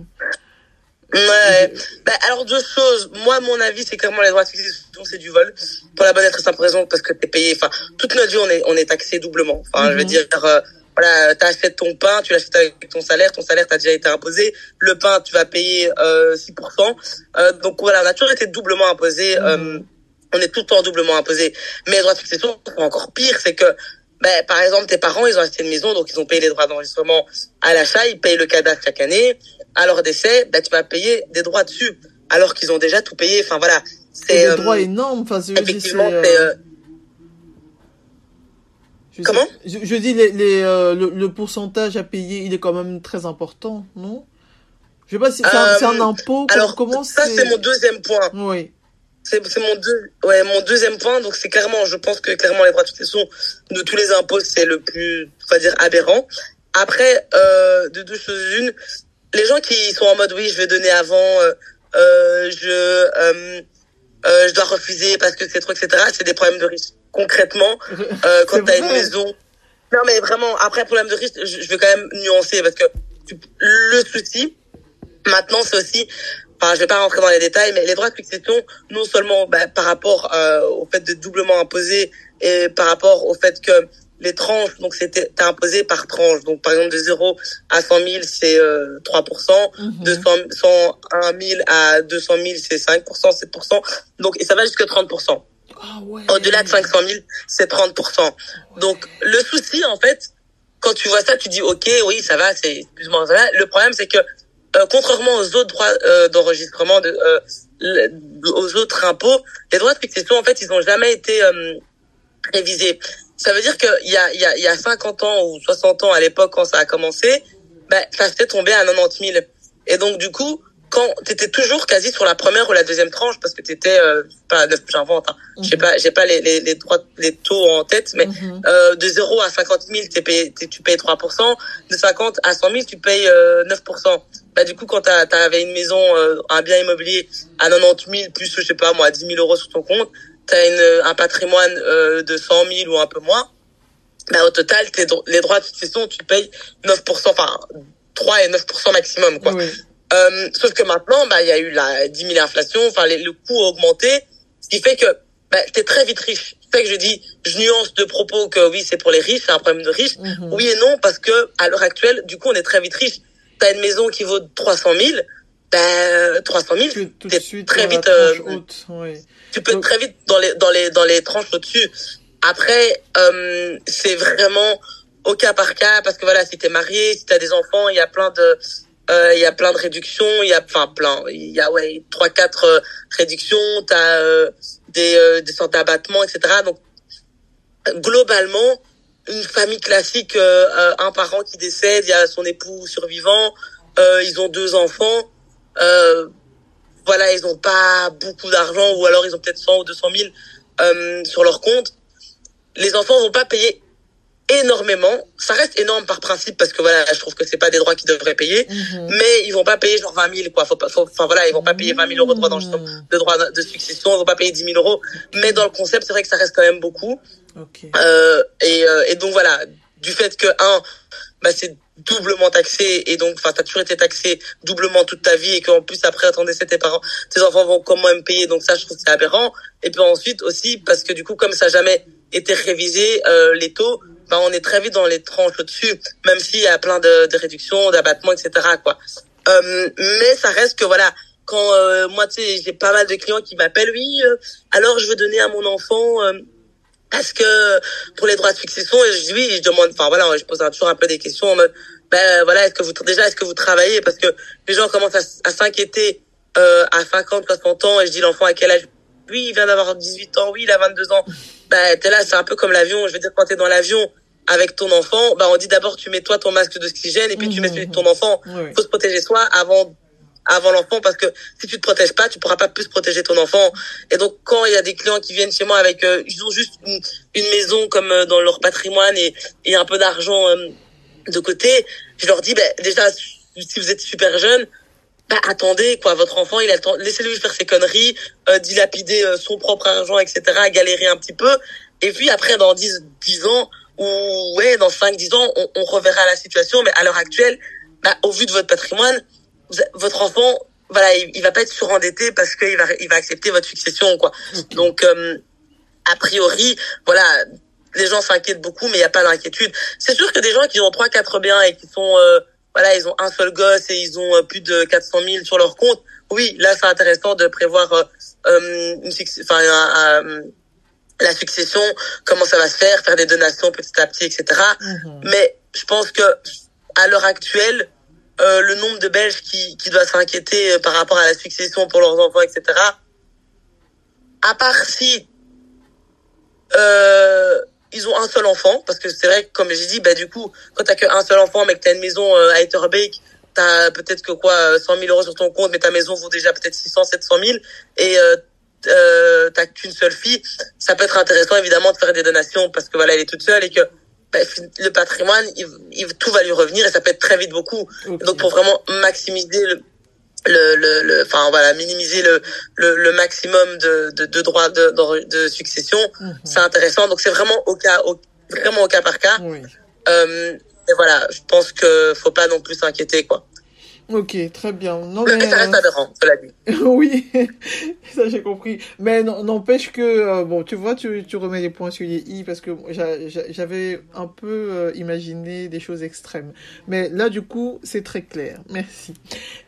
Ouais. Ben, alors deux choses. Moi mon avis c'est clairement les droits de succession c'est du vol. Pour la bonne et très simple raison parce que t'es payé. Enfin toute notre vie on est on est taxé doublement. Enfin je veux mhm. dire euh, voilà, t'achètes ton pain, tu l'achètes avec ton salaire, ton salaire t'a déjà été imposé, le pain tu vas payer euh, 6%. Euh, donc voilà, on a toujours été doublement imposé, euh, mmh. on est tout le temps doublement imposé. Mais les droits de succession, encore pire, c'est que ben, par exemple, tes parents, ils ont acheté une maison, donc ils ont payé les droits d'enregistrement à l'achat, ils payent le cadastre chaque année. À leur décès, ben, tu vas payer des droits dessus, alors qu'ils ont déjà tout payé. Enfin voilà, c'est des droits euh, énormes. Enfin, effectivement, c'est je Comment je, je, dis les, les euh, le, le, pourcentage à payer, il est quand même très important, non? Je sais pas si c'est un, un, euh, impôt. Alors comment ça c'est mon deuxième point. Oui. C'est mon deux ouais mon deuxième point donc c'est clairement je pense que clairement les droits de succession de tous les impôts c'est le plus on va dire aberrant. Après euh, de deux choses une les gens qui sont en mode oui je vais donner avant euh, euh je euh, je dois refuser parce que c'est trop etc c'est des problèmes de risque concrètement, euh, quand tu as une maison. Non, mais vraiment, après, problème de risque, je, je veux quand même nuancer parce que le souci, maintenant, c'est aussi, enfin, je vais pas rentrer dans les détails, mais les droits de succession, non seulement bah, par rapport euh, au fait de doublement imposer et par rapport au fait que les tranches, donc c'était imposé par tranche. Donc par exemple de 0 à 100 000, c'est euh, 3%, mm -hmm. de 100, 101 000 à 200 000, c'est 5%, 7%. Donc et ça va jusqu'à 30%. Ah Au-delà de 500 000, c'est 30%. Donc, le souci, en fait, quand tu vois ça, tu dis, OK, oui, ça va, c'est plus ou moins ça. Le problème, c'est que, euh, contrairement aux autres droits euh, d'enregistrement, de, euh, aux autres impôts, les droits de succession, en fait, ils n'ont jamais été euh, révisés. Ça veut dire qu'il y a, il y, a, il y a 50 ans ou 60 ans à l'époque, quand ça a commencé, ben, ça s'est tombé à 90 000. Et donc, du coup, quand t'étais toujours quasi sur la première ou la deuxième tranche parce que t'étais euh, pas j'invente hein. Mm j'ai pas j'ai pas les les les, droits, les taux en tête mais mm euh, de 0 à 50 000 t'es payé, tu payes 3 de 50 à 100 000 tu payes euh, 9 bah du coup quand t'as t'avais une maison euh, un bien immobilier à 90 000 plus je sais pas moi 10 000 euros sur ton compte t'as une un patrimoine euh, de 100 000 ou un peu moins bah au total tes, les droits de succession tu payes 9 enfin 3 et 9% maximum quoi. Oui. Euh, sauf que maintenant, bah, il y a eu la 10 000 inflation, enfin, le coût a augmenté, ce qui fait que bah, t'es très vite riche. C'est fait que je dis, je nuance de propos que oui, c'est pour les riches, c'est un problème de riches. Mm-hmm. Oui et non, parce que à l'heure actuelle, du coup, on est très vite riche. T'as une maison qui vaut 300 000, bah, 300 000, t'es très vite, euh, haute, oui. tu peux Donc... très vite dans les dans les dans les tranches au-dessus. Après, euh, c'est vraiment au cas par cas parce que voilà, si t'es marié, si t'as des enfants, il y a plein de il y a plein de réductions, il y a enfin plein, il y a ouais trois quatre euh, réductions, t'as euh, des euh, des sortes d'abattements, etc. Donc globalement, une famille classique, un parent qui décède, il y a son époux survivant, ils ont deux enfants. voilà, ils ont pas beaucoup d'argent ou alors ils ont peut-être 100 ou 200 000 sur leur compte. Les enfants vont pas payer énormément. Ça reste énorme par principe parce que voilà, je trouve que c'est pas des droits qu'ils devraient payer, mhm. mais ils vont pas payer genre 20 000 quoi. Faut pas, enfin voilà, ils vont pas payer 20 000 euros de droits dans de droits de succession, ils vont pas payer 10 000 euros. Mais dans le concept, c'est vrai que ça reste quand même beaucoup. Euh, et, euh, et donc voilà, du fait que un, bah c'est doublement taxé et donc enfin t'as toujours été taxé doublement toute ta vie et qu'en plus après attendez décès tes parents tes enfants vont quand même payer donc ça je trouve c'est aberrant et puis ensuite aussi parce que du coup comme ça jamais été révisé euh, les taux ben, on est très vite dans les tranches au-dessus, même s'il y a plein de, de réductions, d'abattements, etc. Quoi. Euh, mais ça reste que voilà, quand euh, moi, tu sais, j'ai pas mal de clients qui m'appellent, oui, euh, alors je veux donner à mon enfant. Euh, est-ce que pour les droits de succession, et je dis oui, je demande, enfin voilà, je pose toujours un peu des questions en mode, ben voilà, est-ce que vous déjà, est-ce que vous travaillez? Parce que les gens commencent à, à s'inquiéter euh, à 50, 60 ans, et je dis l'enfant à quel âge Oui, il vient d'avoir 18 ans, oui, il a 22 ans. Ben t'es là, c'est un peu comme l'avion. Je veux dire, quand t'es dans l'avion, avec ton enfant, bah on dit d'abord tu mets toi ton masque d'oxygène et puis tu mets celui de ton enfant. Il faut se protéger soi avant avant l'enfant parce que si tu te protèges pas, tu pourras pas plus protéger ton enfant. Et donc quand il y a des clients qui viennent chez moi avec euh, ils ont juste une, une maison comme euh, dans leur patrimoine et, et un peu d'argent euh, de côté, je leur dis ben déjà si vous êtes super jeune, bah attendez quoi, votre enfant il a le temps, laissez-le faire ses conneries, dilapider son propre argent etc, galérer un petit peu et puis après dans 10 10 ans ou ouais, dans 5-10 ans, on, on, reverra la situation. Mais à l'heure actuelle, bah, au vu de votre patrimoine, votre enfant, voilà, il, il, va pas être surendetté parce qu'il va, il va accepter votre succession, quoi. Donc, euh, a priori, voilà, les gens s'inquiètent beaucoup, mais il n'y a pas d'inquiétude. C'est sûr que des gens qui ont trois, quatre biens et qui sont, euh, voilà, ils ont un seul gosse et ils ont euh, plus de 400 000 sur leur compte. Oui, là, c'est intéressant de prévoir euh, une, enfin, un, la succession, comment ça va se faire, faire des donations petit à petit, etc. Mhm. Mais je pense que à l'heure actuelle, euh, le nombre de Belges qui, qui doivent s'inquiéter euh, par rapport à la succession pour leurs enfants, etc. À part si euh, ils ont un seul enfant, parce que c'est vrai que comme j'ai dit, bah du coup, quand t'as qu'un seul enfant, mais que t'as une maison euh, à Etterbeek, t'as peut-être que quoi, 100 000 euros sur ton compte, mais ta maison vaut déjà peut-être 600, 700 000, et euh, euh, t'as qu'une seule fille, ça peut être intéressant évidemment de faire des donations parce que voilà, elle est toute seule et que bah, le patrimoine, il, tout va lui revenir et ça peut être très vite beaucoup. Donc pour vraiment maximiser le le, le, enfin voilà, minimiser le, le, le maximum de, de, de droits de, de, succession, mhm. c'est intéressant. Donc c'est vraiment au cas, au, vraiment au cas par cas. Oui. Euh, et voilà, je pense que faut pas non plus s'inquiéter quoi. Ok, très bien. Non, mais, ça reste aberrant, cela dit. oui, ça j'ai compris. Mais n'empêche que, euh, bon, tu vois, tu, tu remets les points sur les i parce que j'avais un peu euh, imaginé des choses extrêmes. Mais là, du coup, c'est très clair. Merci.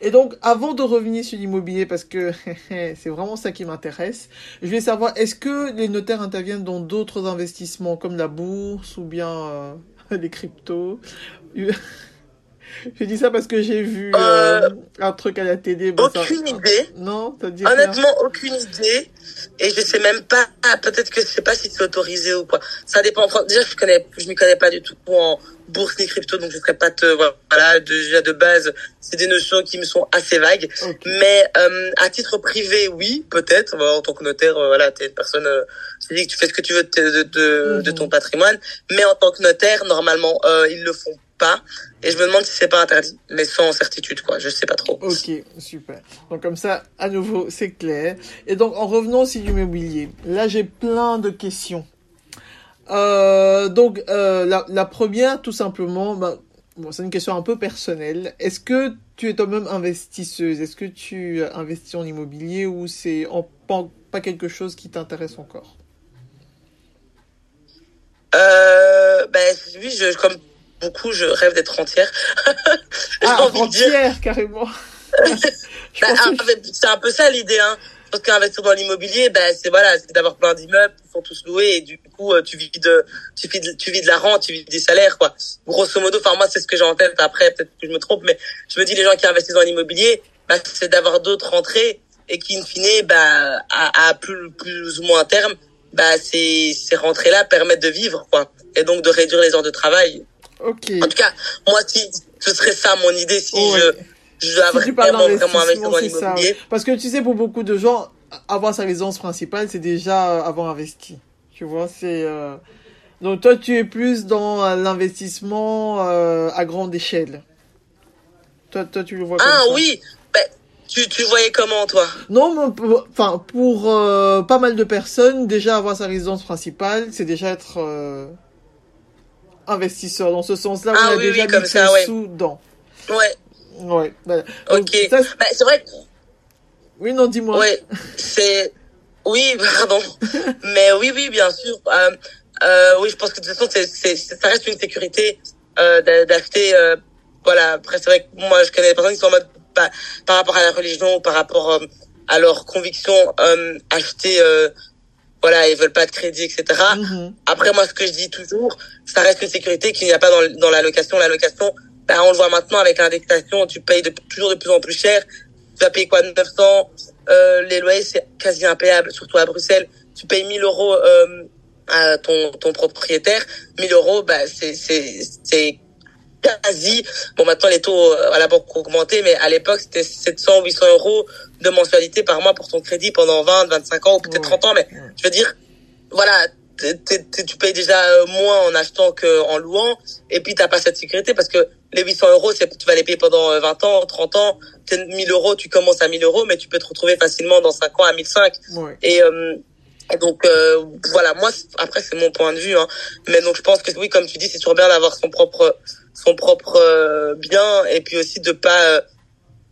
Et donc, avant de revenir sur l'immobilier, parce que c'est vraiment ça qui m'intéresse, je vais savoir, est-ce que les notaires interviennent dans d'autres investissements comme la bourse ou bien euh, les cryptos? je dis ça parce que j'ai vu euh, euh, un truc à la télé. aucune idée. Non, dit Honnêtement, aucune idée. Et je sais même pas. Peut-être que je sais pas si c'est autorisé ou quoi. Ça dépend. Déjà, je connais, je m'y connais pas du tout en bourse ni crypto, donc je serais pas te voilà. Déjà de base, c'est des notions qui me sont assez vagues. Mais euh, à titre privé, oui, peut-être. En tant que notaire, euh, voilà, t'es une personne. Euh, tu dis que tu fais ce que tu veux de, de, de, ton mhm. patrimoine. Mais en tant que notaire, normalement, euh, ils le font pas. Et je me demande si c'est pas interdit, mais sans certitude, quoi. Je sais pas trop. Ok, super. Donc comme ça, à nouveau, c'est clair. Et donc en revenant aussi du mobilier, là j'ai plein de questions. Euh, donc euh, la, la, première, tout simplement, bah, bon, c'est une question un peu personnelle. Est-ce que tu es toi-même investisseuse? Est-ce que tu investis en immobilier ou c'est en, pas, pas quelque chose qui t'intéresse encore? Euh, ben oui, je, comme beaucoup, je rêve d'être entière. ah, entière, carrément. bah, c'est un peu ça l'idée, hein. Parce qu'investir dans l'immobilier, ben c'est voilà, c'est d'avoir plein d'immeubles qui sont tous loués et du coup, coup tu vis de tu vis de, tu vis de la rente tu vis des salaires quoi grosso modo enfin moi c'est ce que j'ai en tête après peut-être que je me trompe mais je me dis les gens qui investissent dans l'immobilier bah, c'est d'avoir d'autres rentrées et qui in fine bah à, à plus plus ou moins terme bah ces ces rentrées là permettent de vivre quoi et donc de réduire les heures de travail ok. En tout cas moi si ce serait ça mon idée si je je dois vraiment vraiment investir dans l'immobilier. parce que tu sais pour beaucoup de gens avoir sa résidence principale c'est déjà avoir investi. Tu vois c'est euh... donc toi tu es plus dans l'investissement euh, à grande échelle. Toi toi tu le vois comme ah ça. oui. Ben, tu, tu voyais comment, toi? Non, pour, enfin, pour euh, pas mal de personnes, déjà avoir sa résidence principale, c'est déjà être euh, investisseur dans ce sens-là. Ah, on a oui, déjà oui, comme mis ça, ouais. sous. Ouais. Ouais. Voilà. Ok. Donc, ça, bah, c'est vrai que... Oui, non, dis-moi. Ouais, c'est... Oui, pardon. mais oui, oui, bien sûr. Euh, euh, oui, je pense que de toute façon, c'est, c'est, ça reste une sécurité euh, d'acheter... Euh, voilà, après, c'est vrai que moi, je connais des personnes qui sont en mode par, par rapport à la religion ou par rapport à leurs convictions euh, acheter voilà ils veulent pas de crédit etc mm -hmm. après moi ce que je dis toujours ça reste une sécurité qu'il n'y a pas dans, dans la location la location ben, on le voit maintenant avec l'indexation tu payes de, toujours de plus en plus cher. Tu vas payer quoi 900 euh, les loyers c'est quasi impayable surtout à Bruxelles. Tu payes 1000 euros euh, à ton ton propriétaire. 1000 euros bah c'est quasi bon maintenant les taux à la banque ont augmenté mais à l'époque c'était 700 800 euros de mensualité par mois pour ton crédit pendant 20 25 ans ou peut-être ouais. 30 ans mais je veux dire voilà tu payes déjà moins en achetant qu'en louant et puis t'as pas cette sécurité parce que les 800 euros c'est tu vas les payer pendant 20 ans 30 ans 1000 euros tu commences à 1000 euros mais tu peux te retrouver facilement dans 5 ans à 1005 ouais. et euh, donc euh, voilà, moi après c'est mon point de vue, hein. mais donc je pense que oui, comme tu dis, c'est toujours bien d'avoir son propre son propre euh, bien et puis aussi de pas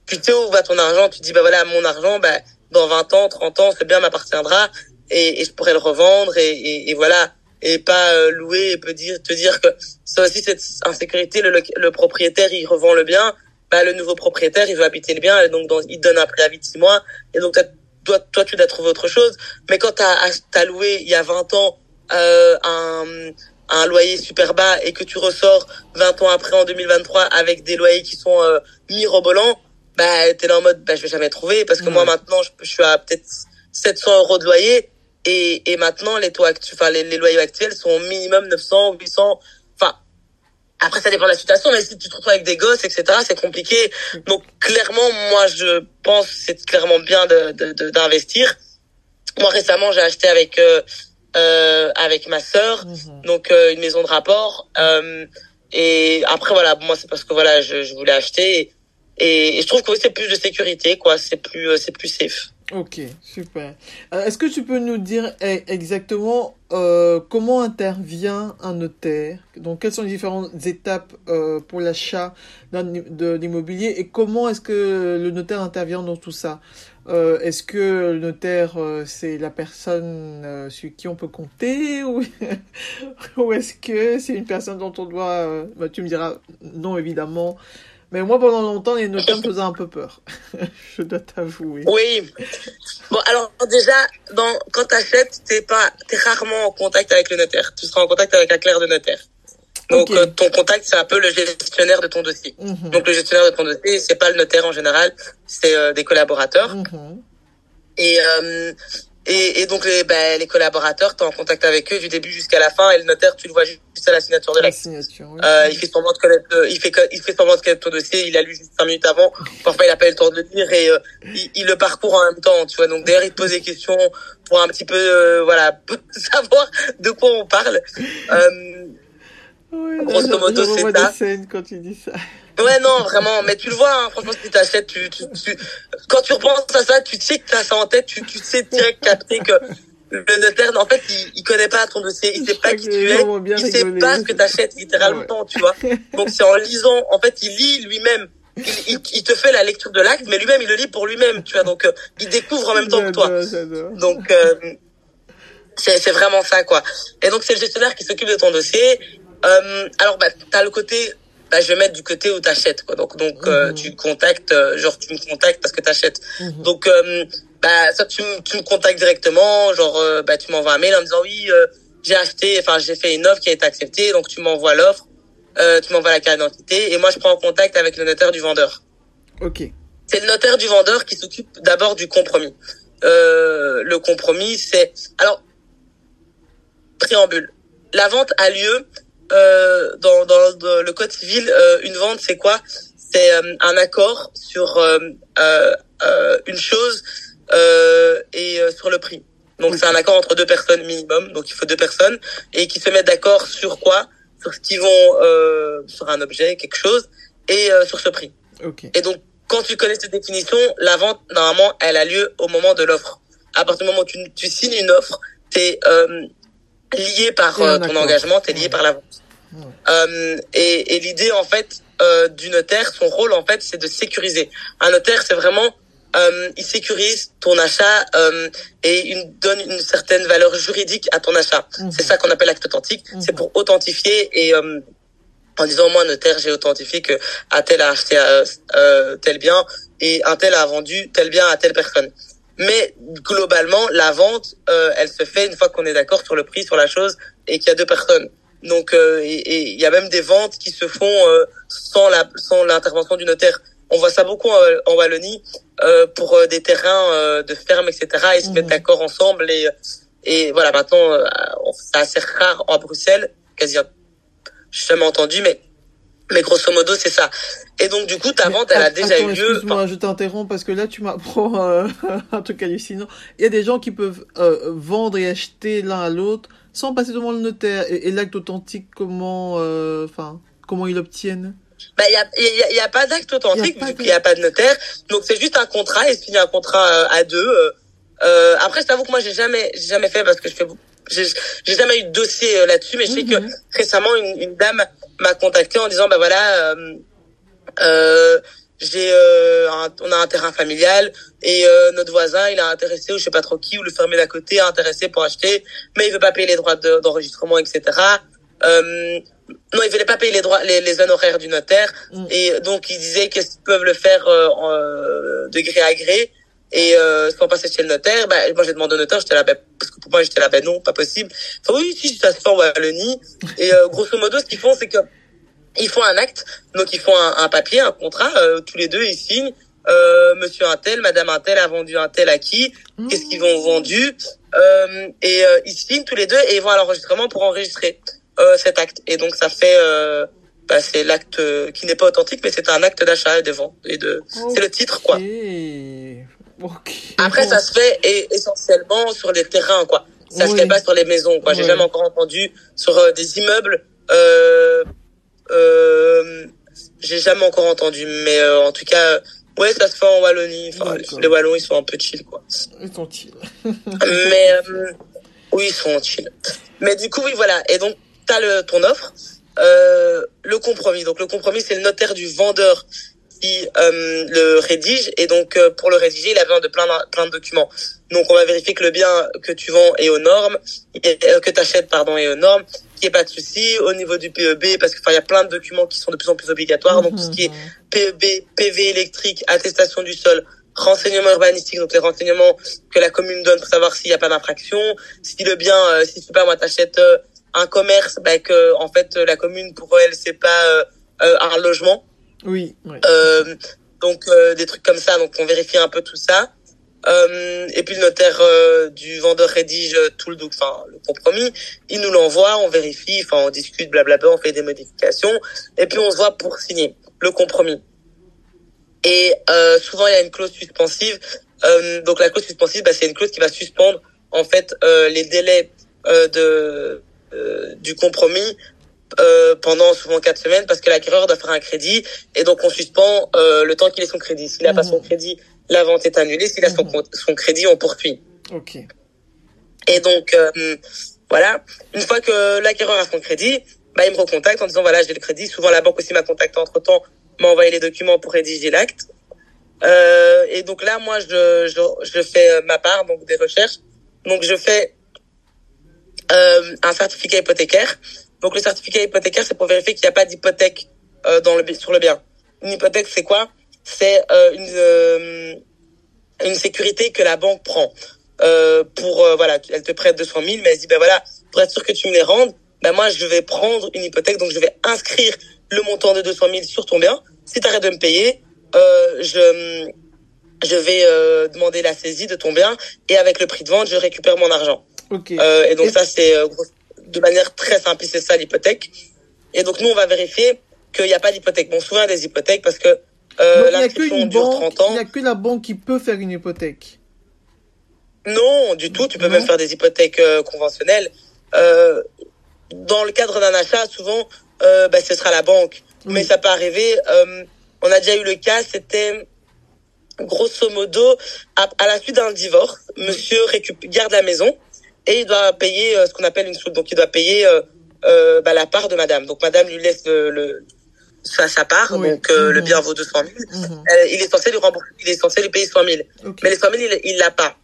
tu sais où va ton argent, tu dis bah voilà mon argent, bah dans 20 ans, 30 ans, ce bien m'appartiendra et, et je pourrais le revendre et, et, voilà et pas euh, louer et peut dire te dire que ça aussi cette insécurité, le, le, propriétaire il revend le bien, bah le nouveau propriétaire il veut habiter le bien et donc il donne un préavis de 6 mois et donc toi, toi, tu dois trouver autre chose. Mais quand tu as, loué il y a 20 ans euh, un, un loyer super bas et que tu ressors 20 ans après en 2023 avec des loyers qui sont euh, mirobolants, bah, tu es là en mode bah, je vais jamais trouver parce que mmh. moi maintenant je, je suis à peut-être 700 euros de loyer et, et maintenant les, taux actu enfin, les, les loyers actuels sont au minimum 900, 800. Enfin, après, ça dépend de la situation, mais si tu te retrouves avec des gosses, etc., c'est compliqué. Donc, clairement, moi, je pense c'est clairement bien d'investir. De, de, d'investir. moi, récemment, j'ai acheté avec euh, euh, avec ma sœur, mm -hmm. donc euh, une maison de rapport. Euh, et après, voilà, moi, c'est parce que voilà, je, je voulais acheter. Et, je trouve que c'est plus de sécurité, quoi. C'est plus, c'est plus safe. Ok, super. Euh, Est-ce que tu peux nous dire exactement euh, comment intervient un notaire? Donc, quelles sont les différentes étapes euh, pour l'achat de l'immobilier et comment est-ce que le notaire intervient dans tout ça? Euh, Est-ce que le notaire, euh, c'est la personne euh, sur qui on peut compter ou, ou est-ce que c'est une personne dont on doit... Bah, tu me diras non, évidemment. Mais moi, pendant longtemps, les notaires me faisaient un peu peur. je dois t'avouer. Oui. Bon, alors déjà, dans, quand tu achètes, tu es rarement en contact avec le notaire. Tu seras en contact avec un clerc de notaire. Donc, okay. euh, ton contact, c'est un peu le gestionnaire de ton dossier. -hmm. Donc, le gestionnaire de ton dossier, c'est pas le notaire en général, c'est euh, des collaborateurs. -hmm. Et, euh, et, et, donc, les, ben, les collaborateurs, tu es en contact avec eux du début jusqu'à la fin, et le notaire, tu le vois juste à la signature de l'acte. Oui. Euh, il fait semblant de connaître, il fait, il fait semblant de connaître ton dossier, il a lu juste cinq minutes avant. Parfois, il a pas eu le temps de le lire et euh, il, il, le parcourt en même temps, tu vois. Donc, d'ailleurs, il te pose des questions pour un petit peu, euh, voilà, savoir de quoi on parle. Oui, grosso modo, c'est ça. Des scènes quand tu dis ça. Ouais, non, vraiment. Mais tu le vois, hein, franchement, si t'achètes, tu, tu, tu, quand tu repenses à ça, tu sais que t'as ça en tête, tu, tu sais direct capter que le notaire, en fait, il, il connaît pas ton dossier, il sait pas qui tu es, il sait pas ce que t'achètes, littéralement, ouais. tu vois. Donc c'est en lisant, en fait, il lit lui-même. Il, il, il, te fait la lecture de l'acte, mais lui-même, il le lit pour lui-même, tu vois. Donc, euh, il découvre en même temps que toi. Donc, euh, c'est vraiment ça, quoi. Et donc, c'est le gestionnaire qui s'occupe de ton dossier. Euh, alors, bah, t'as le côté bah, je vais mettre du côté où t'achètes quoi donc donc euh, tu contactes euh, genre tu me contactes parce que t'achètes mm -hmm. donc euh, bah ça tu, tu me contactes directement genre bah tu m'envoies un mail en me disant oui j'ai acheté, enfin j'ai fait une offre qui a été acceptée, donc tu m'envoies l'offre, euh, tu m'envoies la carte d'identité et moi je prends en contact avec le notaire du vendeur. Ok. C'est le notaire du vendeur qui s'occupe d'abord du compromis. Euh, le compromis, c'est alors préambule. La vente a lieu euh, dans, dans, dans, le code civil. Euh, une vente, c'est quoi? C'est euh, un accord sur euh, une chose et sur le prix. Donc c'est un accord entre deux personnes minimum, donc il faut deux personnes et qui se mettent d'accord sur quoi? Sur ce qu'ils vont euh, sur un objet, quelque chose et euh, sur ce prix. Okay. Et donc quand tu connais cette définition, la vente normalement elle a lieu au moment de l'offre. À partir du moment où tu, tu signes une offre, t'es euh, lié par euh, ton engagement, t'es lié ouais. par la vente. Ouais. et, et l'idée en fait du notaire, son rôle en fait, c'est de sécuriser. Un notaire, c'est vraiment euh, il sécurise ton achat euh, et il donne une certaine valeur juridique à ton achat. Mmh. C'est ça qu'on appelle acte authentique. Mmh. C'est pour authentifier et euh, en disant moi notaire j'ai authentifié que un tel a acheté euh, tel bien et un tel a vendu tel bien à telle personne. Mais globalement la vente euh, elle se fait une fois qu'on est d'accord sur le prix sur la chose et qu'il y a deux personnes. Donc euh, et il y a même des ventes qui se font sans la sans l'intervention du notaire on voit ça beaucoup en, en Wallonie euh, pour euh, des terrains euh, de ferme, etc. Ils se mmh. mettent d'accord ensemble et et voilà. Maintenant, c'est assez rare à Bruxelles, quasi. Jamais entendu, mais mais grosso modo, c'est ça. Et donc, du coup, ta vente, elle a déjà attends, eu lieu. Excuse-moi, je t'interromps parce que là, tu m'apprends euh, un truc hallucinant. Il y a des gens qui peuvent euh, vendre et acheter l'un à l'autre sans passer devant le notaire. Et, et l'acte authentique, comment, enfin, comment ils l'obtiennent? Bah, il y a, y, a, y a pas d'acte authentique vu qu'il n'y a pas de notaire. Donc, c'est juste un contrat et finit un contrat euh, à deux. Euh, après, je t'avoue que moi, j'ai jamais, j'ai jamais fait parce que je fais, j'ai jamais eu de dossier euh, là-dessus, mais je sais que récemment, une, une dame m'a contacté en disant, bah voilà, euh, euh, j'ai, on a un terrain familial et notre voisin, il a intéressé ou je sais pas trop qui ou le fermier d'à côté a intéressé pour acheter, mais il veut pas payer les droits d'enregistrement, de, etc. Euh, non, ils voulaient pas payer les droits, les, les honoraires du notaire, mm. et donc ils disaient qu'ils peuvent le faire euh, de gré à gré et euh, sans passer chez le notaire. Bah, moi j'ai demandé au notaire, j'étais là, bah, parce que pour moi j'étais là, ben bah, non, pas possible. Enfin, oui, si ça se fait en Wallonie. Et euh, grosso modo, ce qu'ils font, c'est que ils font un acte, donc ils font un, un papier, un contrat, euh, tous les deux ils signent. Euh, monsieur un tel, madame un tel a vendu un tel à qui, mmh. qu'est-ce qu'ils vont vendu, euh, et euh, ils signent tous les deux et ils vont à l'enregistrement pour enregistrer euh, cet acte. Et donc ça fait, euh, bah, c'est l'acte qui n'est pas authentique, mais c'est un acte d'achat et de vente et de, okay. c'est le titre quoi. Okay. Après ça se fait et, essentiellement sur les terrains quoi. Ça oui. se fait pas sur les maisons quoi. J'ai oui. jamais encore entendu sur euh, des immeubles. Euh, euh, j'ai jamais encore entendu, mais en tout cas Ouais, ça se fait en Wallonie. Enfin, les Wallons, ils sont un peu chill, quoi. Ils sont chill. Mais, euh, oui, ils sont chill. Mais du coup, oui, voilà. Et donc, t'as le, ton offre, euh, le compromis. Donc, le compromis, c'est le notaire du vendeur qui euh, le rédige. Et donc, euh, pour le rédiger, il a besoin de plein, plein de documents. Donc, on va vérifier que le bien que tu vends est aux normes, et, euh, que tu achètes, pardon, est aux normes, qu'il n'y ait pas de souci au niveau du PEB, parce qu'il y a plein de documents qui sont de plus en plus obligatoires. Donc, tout ce qui est PEB, PV électrique, attestation du sol, renseignements urbanistiques, donc les renseignements que la commune donne pour savoir s'il n'y a pas d'infraction. Si le bien, euh, si je sais pas, moi, t'achètes euh, un commerce, bah, que, en fait, la commune, pour elle, c'est pas euh, un logement. Oui. Ouais. donc, des trucs comme ça. Donc, on vérifie un peu tout ça. Euh, et puis le notaire euh, du vendeur rédige tout le enfin le compromis, il nous l'envoie, on vérifie, enfin on discute, blablabla, on fait des modifications, et puis on se voit pour signer le compromis. Et euh, souvent il y a une clause suspensive. Euh, donc la clause suspensive, bah, c'est une clause qui va suspendre en fait euh, les délais de du compromis pendant souvent quatre semaines parce que l'acquéreur doit faire un crédit et donc on suspend le temps qu'il ait son crédit. S'il n'a mmh. pas son crédit la vente est annulée. S'il a son, mmh. son crédit, on poursuit. Ok. Et donc, euh, voilà. Une fois que l'acquéreur a son crédit, bah, il me recontacte en disant, voilà, j'ai le crédit. Souvent, la banque aussi m'a contacté entre temps, m'a envoyé les documents pour rédiger l'acte. Euh, et donc là, moi, je, je, je fais ma part, donc des recherches. Donc, je fais euh, un certificat hypothécaire. Donc, le certificat hypothécaire, c'est pour vérifier qu'il n'y a pas d'hypothèque euh, dans le sur le bien. Une hypothèque, c'est quoi? C'est euh, une euh, une sécurité que la banque prend. Euh, pour voilà, elle te prête 200 000, mais elle dit ben voilà, pour être sûr que tu me les rendes, ben moi, je vais prendre une hypothèque, donc je vais inscrire le montant de 200 000 sur ton bien. Si tu arrêtes de me payer, euh, je, je vais euh, demander la saisie de ton bien et avec le prix de vente, je récupère mon argent. Euh, et donc ça, c'est euh, de manière très simple, c'est ça l'hypothèque. Et donc nous, on va vérifier qu'il n'y a pas d'hypothèque. Bon, souvent des hypothèques parce que euh, l'inscription dure 30 ans. Il n'y a que la banque qui peut faire une hypothèque. Non, du tout. Tu peux même faire des hypothèques euh, conventionnelles. Euh, dans le cadre d'un achat, souvent, euh, bah, ce sera la banque. Mais ça peut arriver. Euh, on a déjà eu le cas, c'était grosso modo à, à la suite d'un divorce, monsieur garde la maison et il doit payer euh, ce qu'on appelle une soulte. Donc il doit payer euh, bah, la part de madame. Donc madame lui laisse le, le sa, sa part, donc le mhm. bien vaut 200 000. Mhm. il est censé lui rembourser, il est censé lui payer 100 000. Mais les 100 000, il, l'a pas.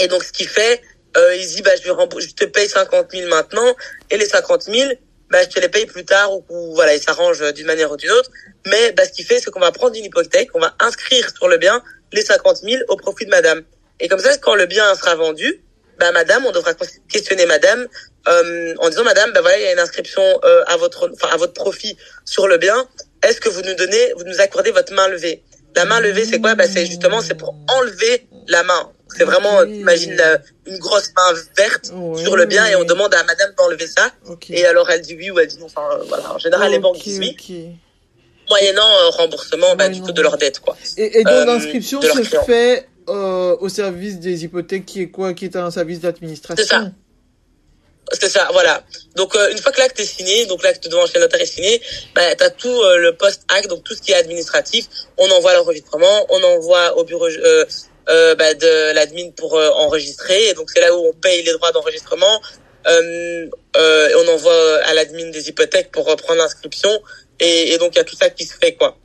Et donc ce qu'il fait, euh, il dit bah je, je te paye 50 000 maintenant et les 50 000 bah je te les paye plus tard ou, voilà il s'arrange d'une manière ou d'une autre mais bah ce qu'il fait c'est qu'on va prendre une hypothèque on va inscrire sur le bien les 50 000 au profit de madame et comme ça quand le bien sera vendu bah madame on devra questionner madame euh, en disant madame bah voilà il y a une inscription euh, à votre enfin à votre profit sur le bien est-ce que vous nous donnez vous nous accordez votre main levée? La main levée c'est quoi? Bah c'est justement c'est pour enlever la main c'est vraiment, imagine une grosse main verte sur le bien et on demande à madame d'enlever ça. Et alors elle dit oui ou elle dit non. Enfin, euh, voilà. En général, les banques disent oui. Moyennant euh, remboursement bah, du coup de leur dette. Quoi. Et, et donc euh, l'inscription se fait euh, au service des hypothèques qui est quoi Qui est un service d'administration C'est ça. C'est ça, voilà. Donc une fois que l'acte est signé, donc l'acte devant chez notaire est signé, bah, tu as tout le post-acte, donc tout ce qui est administratif. On envoie l'enregistrement, on envoie au bureau euh, euh, bah, de l'admin pour euh, enregistrer. Et donc c'est là où on paye les droits d'enregistrement. Euh, euh, et on envoie à l'admin des hypothèques pour reprendre l'inscription. Et, et, donc il y a tout ça qui se fait quoi.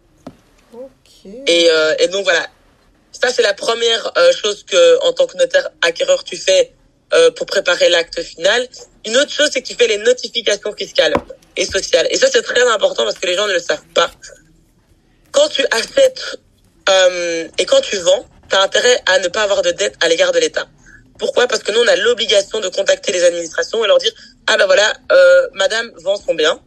Okay. Et, euh, et donc voilà. Ça c'est la première chose que en tant que notaire acquéreur tu fais pour préparer l'acte final. Une autre chose c'est que tu fais les notifications fiscales et sociales. Et ça c'est très important parce que les gens ne le savent pas. Quand tu achètes et quand tu vends, tu as intérêt à ne pas avoir de dette à l'égard de l'État. Pourquoi? Parce que nous, on a l'obligation de contacter les administrations et leur dire ah ben voilà, euh, Madame vend son bien.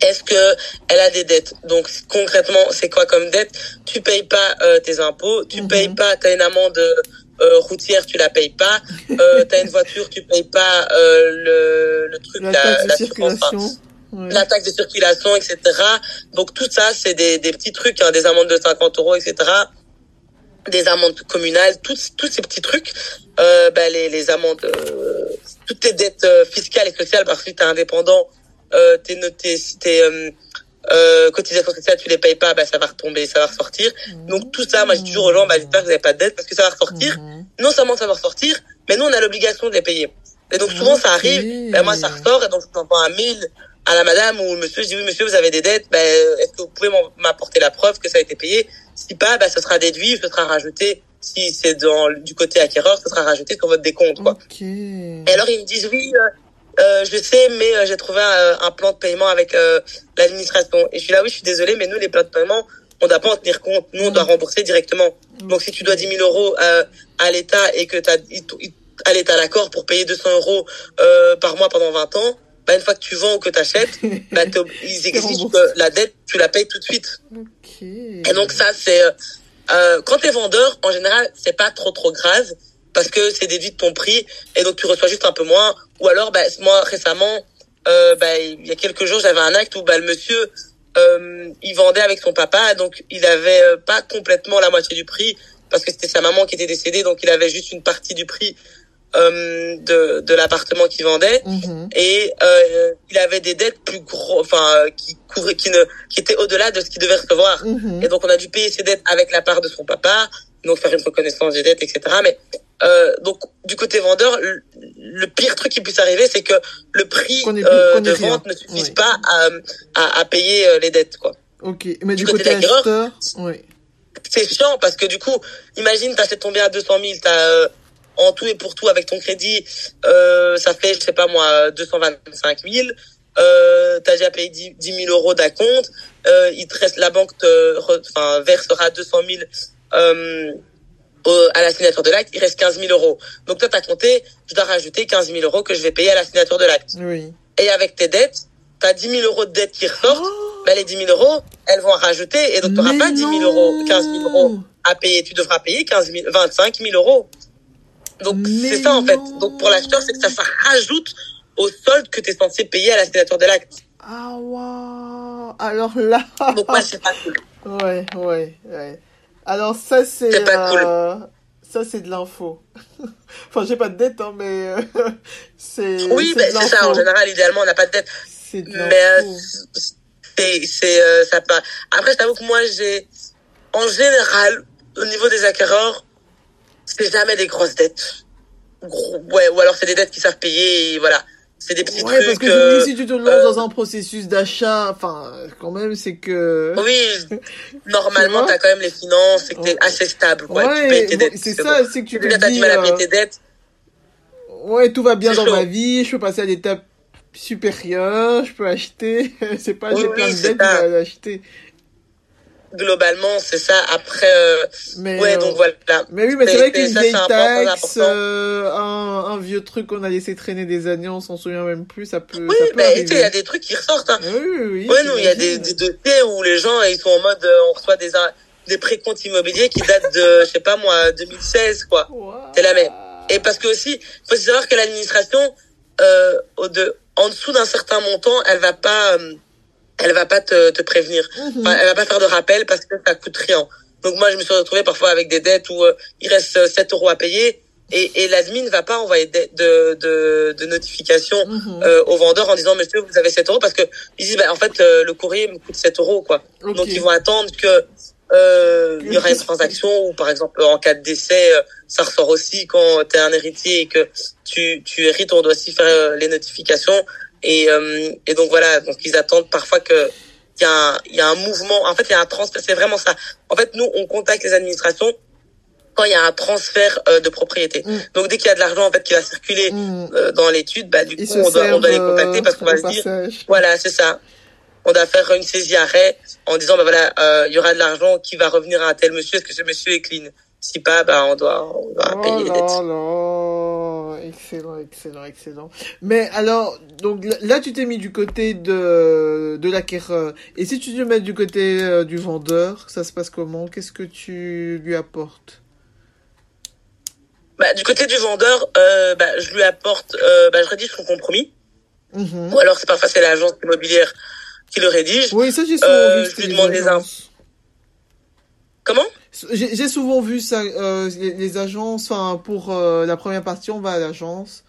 Est-ce que elle a des dettes? Donc concrètement, c'est quoi comme dette? Tu payes pas euh, tes impôts, tu mhm. payes pas, t'as une amende euh, routière, tu la payes pas, euh, t'as une voiture, tu payes pas euh, le, le truc, la, la, la circulation. la taxe de circulation, etc. Donc tout ça, c'est des, des petits trucs, hein, des amendes de 50 euros, etc des amendes communales, tous, tous ces petits trucs, euh, bah, les, les amendes, euh, toutes tes dettes euh, fiscales et sociales, parce que tu es indépendant, euh, t'es noté, si t'es euh, euh, cotisation sociale, tu les payes pas, bah, ça va retomber, ça va ressortir. Donc tout ça, moi je dis toujours aux gens, bah, j'espère que vous n'avez pas de dette parce que ça va ressortir. Mhm. Non seulement ça va ressortir, mais nous on a l'obligation de les payer. Et donc souvent ça arrive, bah, moi ça ressort et donc je t'envoie un mail à la madame ou monsieur, je dis oui monsieur vous avez des dettes, bah, est-ce que vous pouvez m'apporter la preuve que ça a été payé? Si pas, bah, ça sera déduit, ce sera rajouté. Si c'est dans du côté acquéreur, ce sera rajouté sur votre décompte, quoi. Et alors ils me disent oui, euh, euh je sais, mais euh, j'ai trouvé un, plan de paiement avec euh, l'administration. Et je suis là, oui, je suis désolé, mais nous les plans de paiement, on doit pas en tenir compte. Nous, on doit mm. rembourser directement. Donc si tu dois 10 000 euros à l'État et que t'as à l'État l'accord pour payer 200 euros par mois pendant 20 ans, bah, une fois que tu vends ou que tu achètes, bah, ils exigent que la dette, tu la payes tout de suite. Et donc ça, c'est euh, euh quand t'es vendeur, en général, c'est pas trop trop grave parce que c'est déduit de ton prix et donc tu reçois juste un peu moins. Ou alors, bah, moi récemment, euh, bah, il y a quelques jours, j'avais un acte où bah, le monsieur, euh, il vendait avec son papa, donc il avait euh, pas complètement la moitié du prix parce que c'était sa maman qui était décédée, donc il avait juste une partie du prix euh, de, de l'appartement qu'il vendait mhm. et euh, il avait des dettes plus gros enfin qui couvraient qui ne qui étaient au-delà de ce qu'il devait recevoir mhm. et donc on a dû payer ses dettes avec la part de son papa donc faire une reconnaissance des dettes etc mais euh, donc du côté vendeur le, pire truc qui puisse arriver c'est que le prix euh, de vente ne suffise pas à, à, à payer euh, les dettes quoi ok mais du, côté, côté acheteur oui c'est chiant parce que du coup imagine t'achètes ton bien à 200 000 t'as euh, en tout et pour tout avec ton crédit, euh, ça fait, je sais pas moi, 225 000. Euh, t'as déjà payé 10, 000 euros d'acompte. Euh, il te reste, la banque te, enfin, versera 200 000 euh, à la signature de l'acte, il reste 15 000 euros. Donc toi, tu as compté, je dois rajouter 15 000 euros que je vais payer à la signature de l'acte. Oui. Et avec tes dettes, tu as 10 000 euros de dettes qui ressortent. Oh ben, les 10 000 euros, elles vont en rajouter. Et donc, tu n'auras pas 10 000 euros, 15 000 euros à payer. Tu devras payer 15 000, 25 000 euros. Donc, c'est ça, en fait. Donc, pour l'acheteur, c'est que ça, ça rajoute au solde que tu es censé payer à la signature de l'acte. Ah, waouh Alors là... Donc, ouais, c'est pas cool. Ouais, ouais, ouais. Alors ça, c'est... Pas cool. euh, Ça, c'est de l'info. enfin, j'ai pas de dette, hein, mais euh, c'est... Oui, c'est ça. En général, idéalement, on n'a pas de dette. C'est de Mais euh, c'est, c'est, euh, ça pas. Après, je t'avoue que moi, j'ai, en général, au niveau des acquéreurs, c'est jamais des grosses dettes. Gros, ouais, ou alors c'est des dettes qui savent payer, et voilà. C'est des petits Ouais, parce trucs. que je me dis, si tu te lances euh, dans un processus d'achat, enfin, quand même, c'est que... Oui, normalement, Tu t'as quand même les finances et que t'es Ouais. assez stable, quoi. tu Ouais, payes tes bon, dettes. c'est bon. ça, c'est que tu te Déjà, t'as du dis, mal à payer euh, tes dettes. ouais, tout va bien dans chaud. ma vie, je peux passer à l'étape supérieure, je peux acheter, c'est pas Oui, j'ai oui, plein de dettes, je vais l'acheter. Globalement, c'est ça. Après, euh, Mais, ouais, euh, donc voilà. Mais oui, mais c'est vrai qu'une ça, vieille taxe, euh, un, un vieux truc qu'on a laissé traîner des années, on s'en souvient même plus, ça peut, Oui, ça peut mais il y a des trucs qui ressortent. Hein. Oui, oui, oui. Ouais, non, il y a des, des dossiers où les gens, ils sont en mode, euh, on reçoit des, des précomptes immobiliers qui datent de, je sais pas moi, 2016, quoi. Ouah. C'est la même. Et parce que aussi, faut savoir que l'administration, euh, de, en dessous d'un certain montant, elle va pas, euh, elle va pas te, te prévenir. Mhm. Enfin, elle va pas faire de rappel parce que ça coûte rien. Donc moi, je me suis retrouvé parfois avec des dettes où euh, il reste euh, 7 euros à payer et, et l'admin va pas envoyer de, de, de, de notification Mhm. euh, au vendeur en disant monsieur vous avez 7 euros parce que ils disent bah, en fait euh, le courrier me coûte 7 euros quoi. Donc ils vont attendre que euh, il y aura une transaction ou par exemple en cas de décès euh, ça ressort aussi quand tu es un héritier et que tu, tu hérites on doit aussi faire euh, les notifications et, euh, et donc voilà donc ils attendent parfois que il y a un, il y a un mouvement en fait il y a un transfert c'est vraiment ça en fait nous on contacte les administrations quand il y a un transfert euh, de propriété Mm. donc dès qu'il y a de l'argent en fait qui va circuler Mhm. euh, dans l'étude bah du Ils coup on doit, on doit les contacter parce qu'on va se dire passage. voilà, c'est ça. On doit faire une saisie arrêt en disant, bah voilà, euh, il y aura de l'argent qui va revenir à un tel monsieur. Est-ce que ce monsieur est clean? Si pas, bah on doit, on doit Oh payer les dettes. Excellent, excellent, excellent. Mais alors, donc là, tu t'es mis du côté de, de l'acquéreur. Et si tu te mets du côté euh, du vendeur, ça se passe comment? Qu'est-ce que tu lui apportes? Bah, du côté du vendeur, euh, bah, je lui apporte, euh, bah, je rédige son compromis. Mhm. Ou alors c'est parfois c'est l'agence immobilière qui le rédige. Oui, ça j'ai souvent Euh, vu. je lui demande les agences. Comment? J'ai souvent vu ça, euh, les, les agences, enfin pour euh, la première partie, on va à l'agence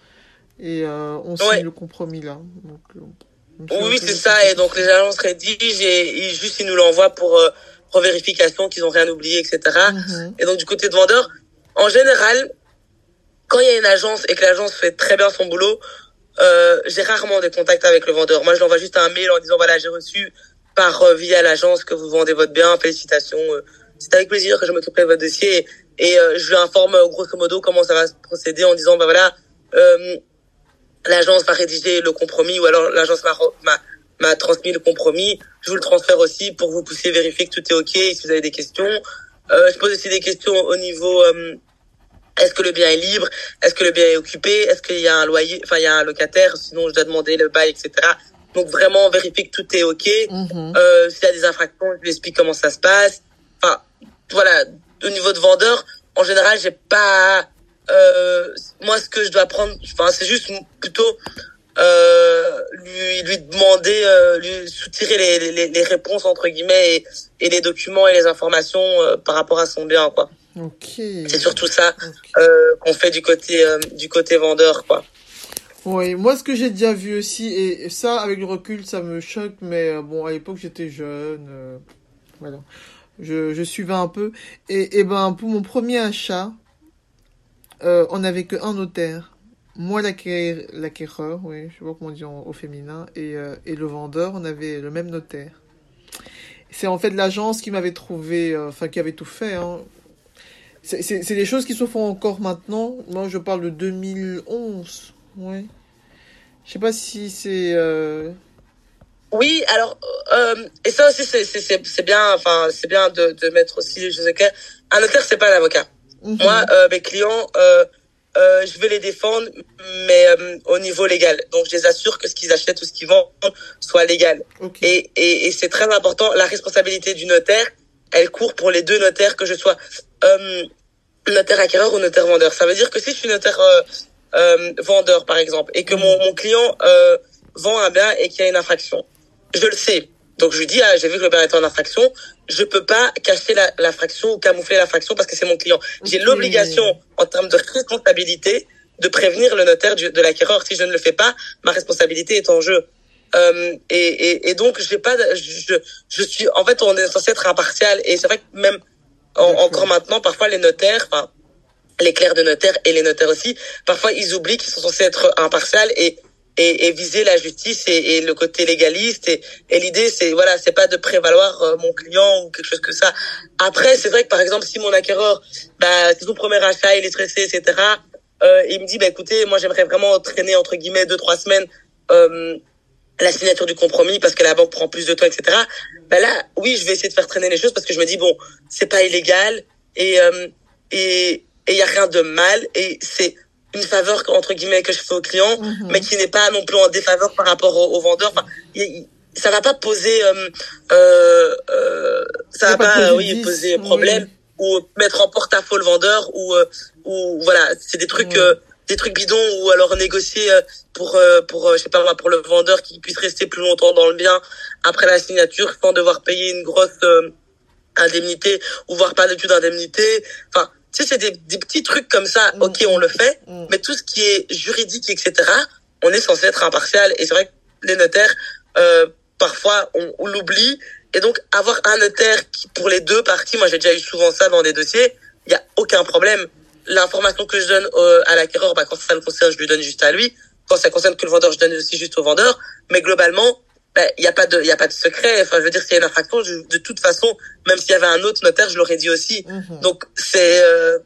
et euh, on signe Ouais. le compromis là. Donc, euh, Oui, c'est ça. Et donc les agences rédigent et, et juste ils nous l'envoient pour euh, revérification qu'ils ont rien oublié, etc. Mhm. Et donc du côté de vendeur, en général, quand il y a une agence et que l'agence fait très bien son boulot, euh, j'ai rarement des contacts avec le vendeur. Moi, je lui envoie juste un mail en disant voilà, j'ai reçu par via l'agence que vous vendez votre bien, félicitations. C'est avec plaisir que je m'occuperai de votre dossier et, euh, je lui informe euh, grosso modo comment ça va se procéder en disant bah voilà, euh, l'agence va rédiger le compromis ou alors l'agence m'a m'a m'a transmis le compromis. Je vous le transfère aussi pour que vous puissiez vérifier que tout est ok. Si vous avez des questions, euh, je pose aussi des questions au niveau euh, est-ce que le bien est libre? Est-ce que le bien est occupé? Est-ce qu'il y a un loyer? Enfin, il y a un locataire. Sinon, je dois demander le bail, etc. Donc vraiment vérifier que tout est ok. Mhm. Euh, S'il y a des infractions, je lui explique comment ça se passe. Enfin, voilà. Au niveau de vendeur, en général, j'ai pas. Euh, moi, ce que je dois prendre, enfin, c'est juste plutôt euh, lui lui demander, euh, lui soutirer les, les, les réponses entre guillemets et, et les documents et les informations euh, par rapport à son bien, quoi. Ok. C'est surtout ça euh, qu'on fait du côté euh, du côté vendeur, quoi. Oui, moi ce que j'ai déjà vu aussi, et ça avec le recul ça me choque, mais bon à l'époque j'étais jeune, euh, voilà, je, suivais un peu, et, et ben pour mon premier achat, euh, on n'avait que un notaire, moi l'acquéreur, oui, je sais pas comment en- au féminin, et, euh, et le vendeur, on avait le même notaire. C'est en fait l'agence qui m'avait trouvé, euh, enfin qui avait tout fait, hein. C'est des choses qui se font encore maintenant. Moi, je parle de 2011. Ouais. Je sais pas si c'est. Oui, alors euh, et ça aussi c'est c'est c'est c'est bien, enfin c'est bien de de mettre aussi les choses au clair. Un notaire c'est pas un avocat. Mhm. Moi, euh, mes clients, euh, euh, je vais les défendre, mais euh, au niveau légal. Donc, je les assure que ce qu'ils achètent ou ce qu'ils vendent soit légal. Et, et, et c'est très important. La responsabilité du notaire, elle court pour les deux notaires, que je sois euh, notaire acquéreur ou notaire vendeur. Ça veut dire que si je suis notaire vendeur, par exemple, et que mon, mon client vend un bien et qu'il y a une infraction, je le sais. Donc je lui dis, ah, j'ai vu que le bien est en infraction, je peux pas cacher l'infraction ou camoufler l'infraction parce que c'est mon client. J'ai l'obligation, en termes de responsabilité, de prévenir le notaire de l'acquéreur. Si je ne le fais pas, ma responsabilité est en jeu. Euh, et, et, et, donc, j'ai pas, je, je suis, en fait, on est censé être impartial. Et c'est vrai que même encore maintenant, parfois les notaires, enfin, les clercs de notaire et les notaires aussi, parfois ils oublient qu'ils sont censés être impartials et et, et viser la justice et, et, le côté légaliste. Et, et l'idée c'est voilà c'est pas de prévaloir euh, mon client ou quelque chose que ça. Après c'est vrai que par exemple si mon acquéreur bah c'est son premier achat il est stressé etc euh, il me dit bah écoutez moi j'aimerais vraiment traîner entre guillemets deux trois semaines euh, la signature du compromis parce que la banque prend plus de temps etc bah là oui je vais essayer de faire traîner les choses parce que je me dis bon c'est pas illégal et euh, et il y a rien de mal et c'est une faveur entre guillemets que je fais au client, mhm. mais qui n'est pas non plus en défaveur par rapport au, vendeur. Enfin, ça va pas poser, euh, euh, euh ça va pas, oui, poser problème ou mettre en porte-à-faux le vendeur ou euh, ou voilà, c'est des trucs. Euh, des trucs bidons ou alors négocier pour pour je sais pas moi pour le vendeur qui puisse rester plus longtemps dans le bien après la signature sans devoir payer une grosse indemnité ou voire pas du tout d'indemnité enfin tu sais, c'est des, des, petits trucs comme ça, mm. ok, on le fait, mm. mais tout ce qui est juridique, etc., on est censé être impartial. Et c'est vrai que les notaires, euh, parfois, on, on l'oublie. Et donc, avoir un notaire qui, pour les deux parties, moi j'ai déjà eu souvent ça dans des dossiers, il y a aucun problème. L'information que je donne euh, à l'acquéreur, bah, quand ça le concerne, je lui donne juste à lui. Quand ça concerne que le vendeur, je donne aussi juste au vendeur. Mais globalement, il ben, y a pas de y a pas de secret. Enfin je veux dire s'il y a une infraction de toute façon même s'il y avait un autre notaire je l'aurais dit aussi. Mhm. donc c'est euh,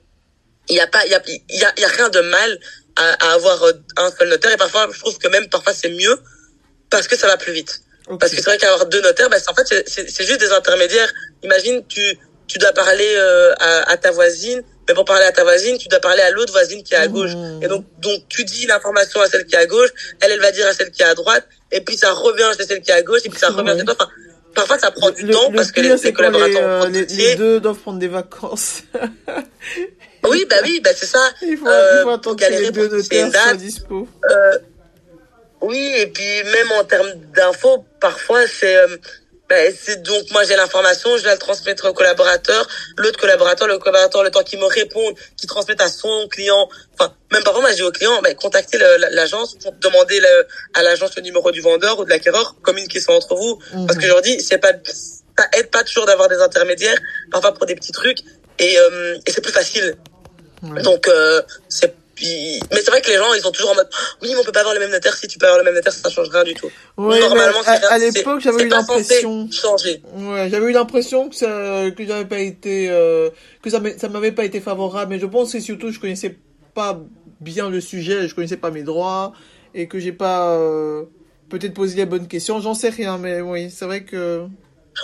il y a pas il y a y a, y a rien de mal à, à, avoir euh, un seul notaire. Et parfois je trouve que même parfois c'est mieux parce que ça va plus vite. Parce que c'est vrai qu'avoir deux notaires ben en fait c'est juste des intermédiaires. Imagine tu tu dois parler euh, à, à ta voisine mais pour parler à ta voisine, tu dois parler à l'autre voisine qui est à gauche. Mmh. Et donc, donc tu dis l'information à celle qui est à gauche, elle, elle va dire à celle qui est à droite, et puis ça revient chez celle qui est à gauche, et puis ça revient chez toi. Enfin, parfois, ça prend du temps parce que les, les collaborateurs les, euh, les, deux doivent prendre des vacances. oui, bah oui, bah c'est ça. Il faut, euh, il faut attendre que les deux notaires soient dispo. Euh, oui, et puis même en termes d'infos, parfois c'est euh, ben, c'est donc moi j'ai l'information, je vais le transmettre au collaborateur, l'autre collaborateur, le collaborateur le temps qu'il me réponde, qu'il transmette à son client, enfin même parfois moi dis au client, ben, contactez l'agence pour demander le, à l'agence le numéro du vendeur ou de l'acquéreur, communiquez ça entre vous, mhm. parce que je leur dis c'est pas ça aide pas toujours d'avoir des intermédiaires, parfois pour des petits trucs et, euh, et c'est plus facile. Donc euh, c'est mais c'est vrai que les gens, ils sont toujours en mode, oui, mais on peut pas avoir le même notaire. Si tu peux avoir le même notaire, ça change rien du tout. Ouais, Normalement, à, à l'époque, j'avais eu l'impression. Changer. Ouais, j'avais eu l'impression que ça, que j'avais pas été, euh, que ça, ça m'avait pas été favorable. Mais je pense que surtout, je connaissais pas bien le sujet, je connaissais pas mes droits et que j'ai pas euh, peut-être posé les bonnes questions. J'en sais rien, mais oui, c'est vrai que.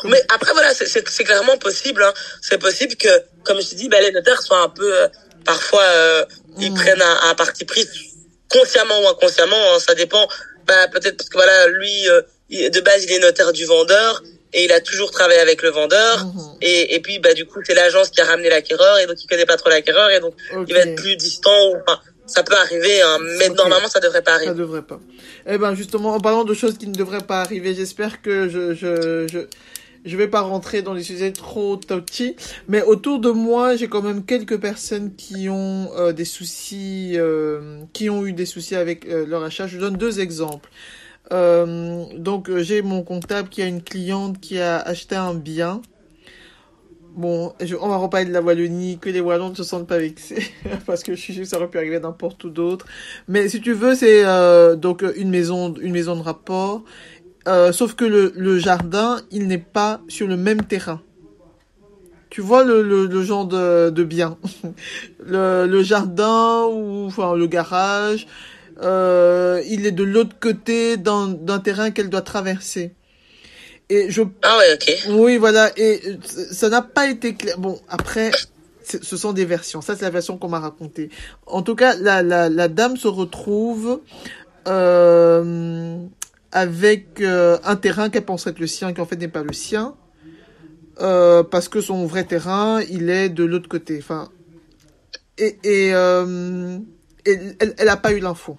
Mais après voilà, c'est clairement possible. Hein. C'est possible que, comme je te dis, bah, les notaires soient un peu euh, parfois euh, ils mm. prennent un, un, parti pris consciemment ou inconsciemment, hein, ça dépend. Bah, peut-être parce que voilà, lui euh, de base il est notaire du vendeur et il a toujours travaillé avec le vendeur mm-hmm. et, et puis bah du coup c'est l'agence qui a ramené l'acquéreur et donc il connaît pas trop l'acquéreur et donc il va être plus distant ou enfin, ça peut arriver hein, mais normalement ça devrait pas arriver. Ça devrait pas. Eh ben justement en parlant de choses qui ne devraient pas arriver, j'espère que je je je je vais pas rentrer dans les sujets trop touchy, mais autour de moi, j'ai quand même quelques personnes qui ont euh, des soucis, euh, qui ont eu des soucis avec euh, leur achat. Je donne deux exemples. donc, j'ai mon comptable qui a une cliente qui a acheté un bien. Bon, je, on va reparler de la Wallonie, que les Wallons ne se sentent pas vexés, parce que je suis sûr que ça aurait pu arriver n'importe où d'autre. Mais si tu veux, c'est donc une maison, une maison de rapport, euh, sauf que le, le jardin, il n'est pas sur le même terrain. Tu vois le, le, le genre de, de bien. le, le jardin ou enfin le garage, euh, il est de l'autre côté d'un terrain qu'elle doit traverser. Et je ah ouais ok oui voilà et ça n'a pas été clair bon après ce sont des versions. Ça, c'est la version qu'on m'a racontée. En tout cas, la, la, la dame se retrouve euh, avec euh, un terrain qu'elle pense être le sien, qui en fait n'est pas le sien, euh, parce que son vrai terrain, il est de l'autre côté. Enfin, et, et, euh, et elle, elle a pas eu l'info.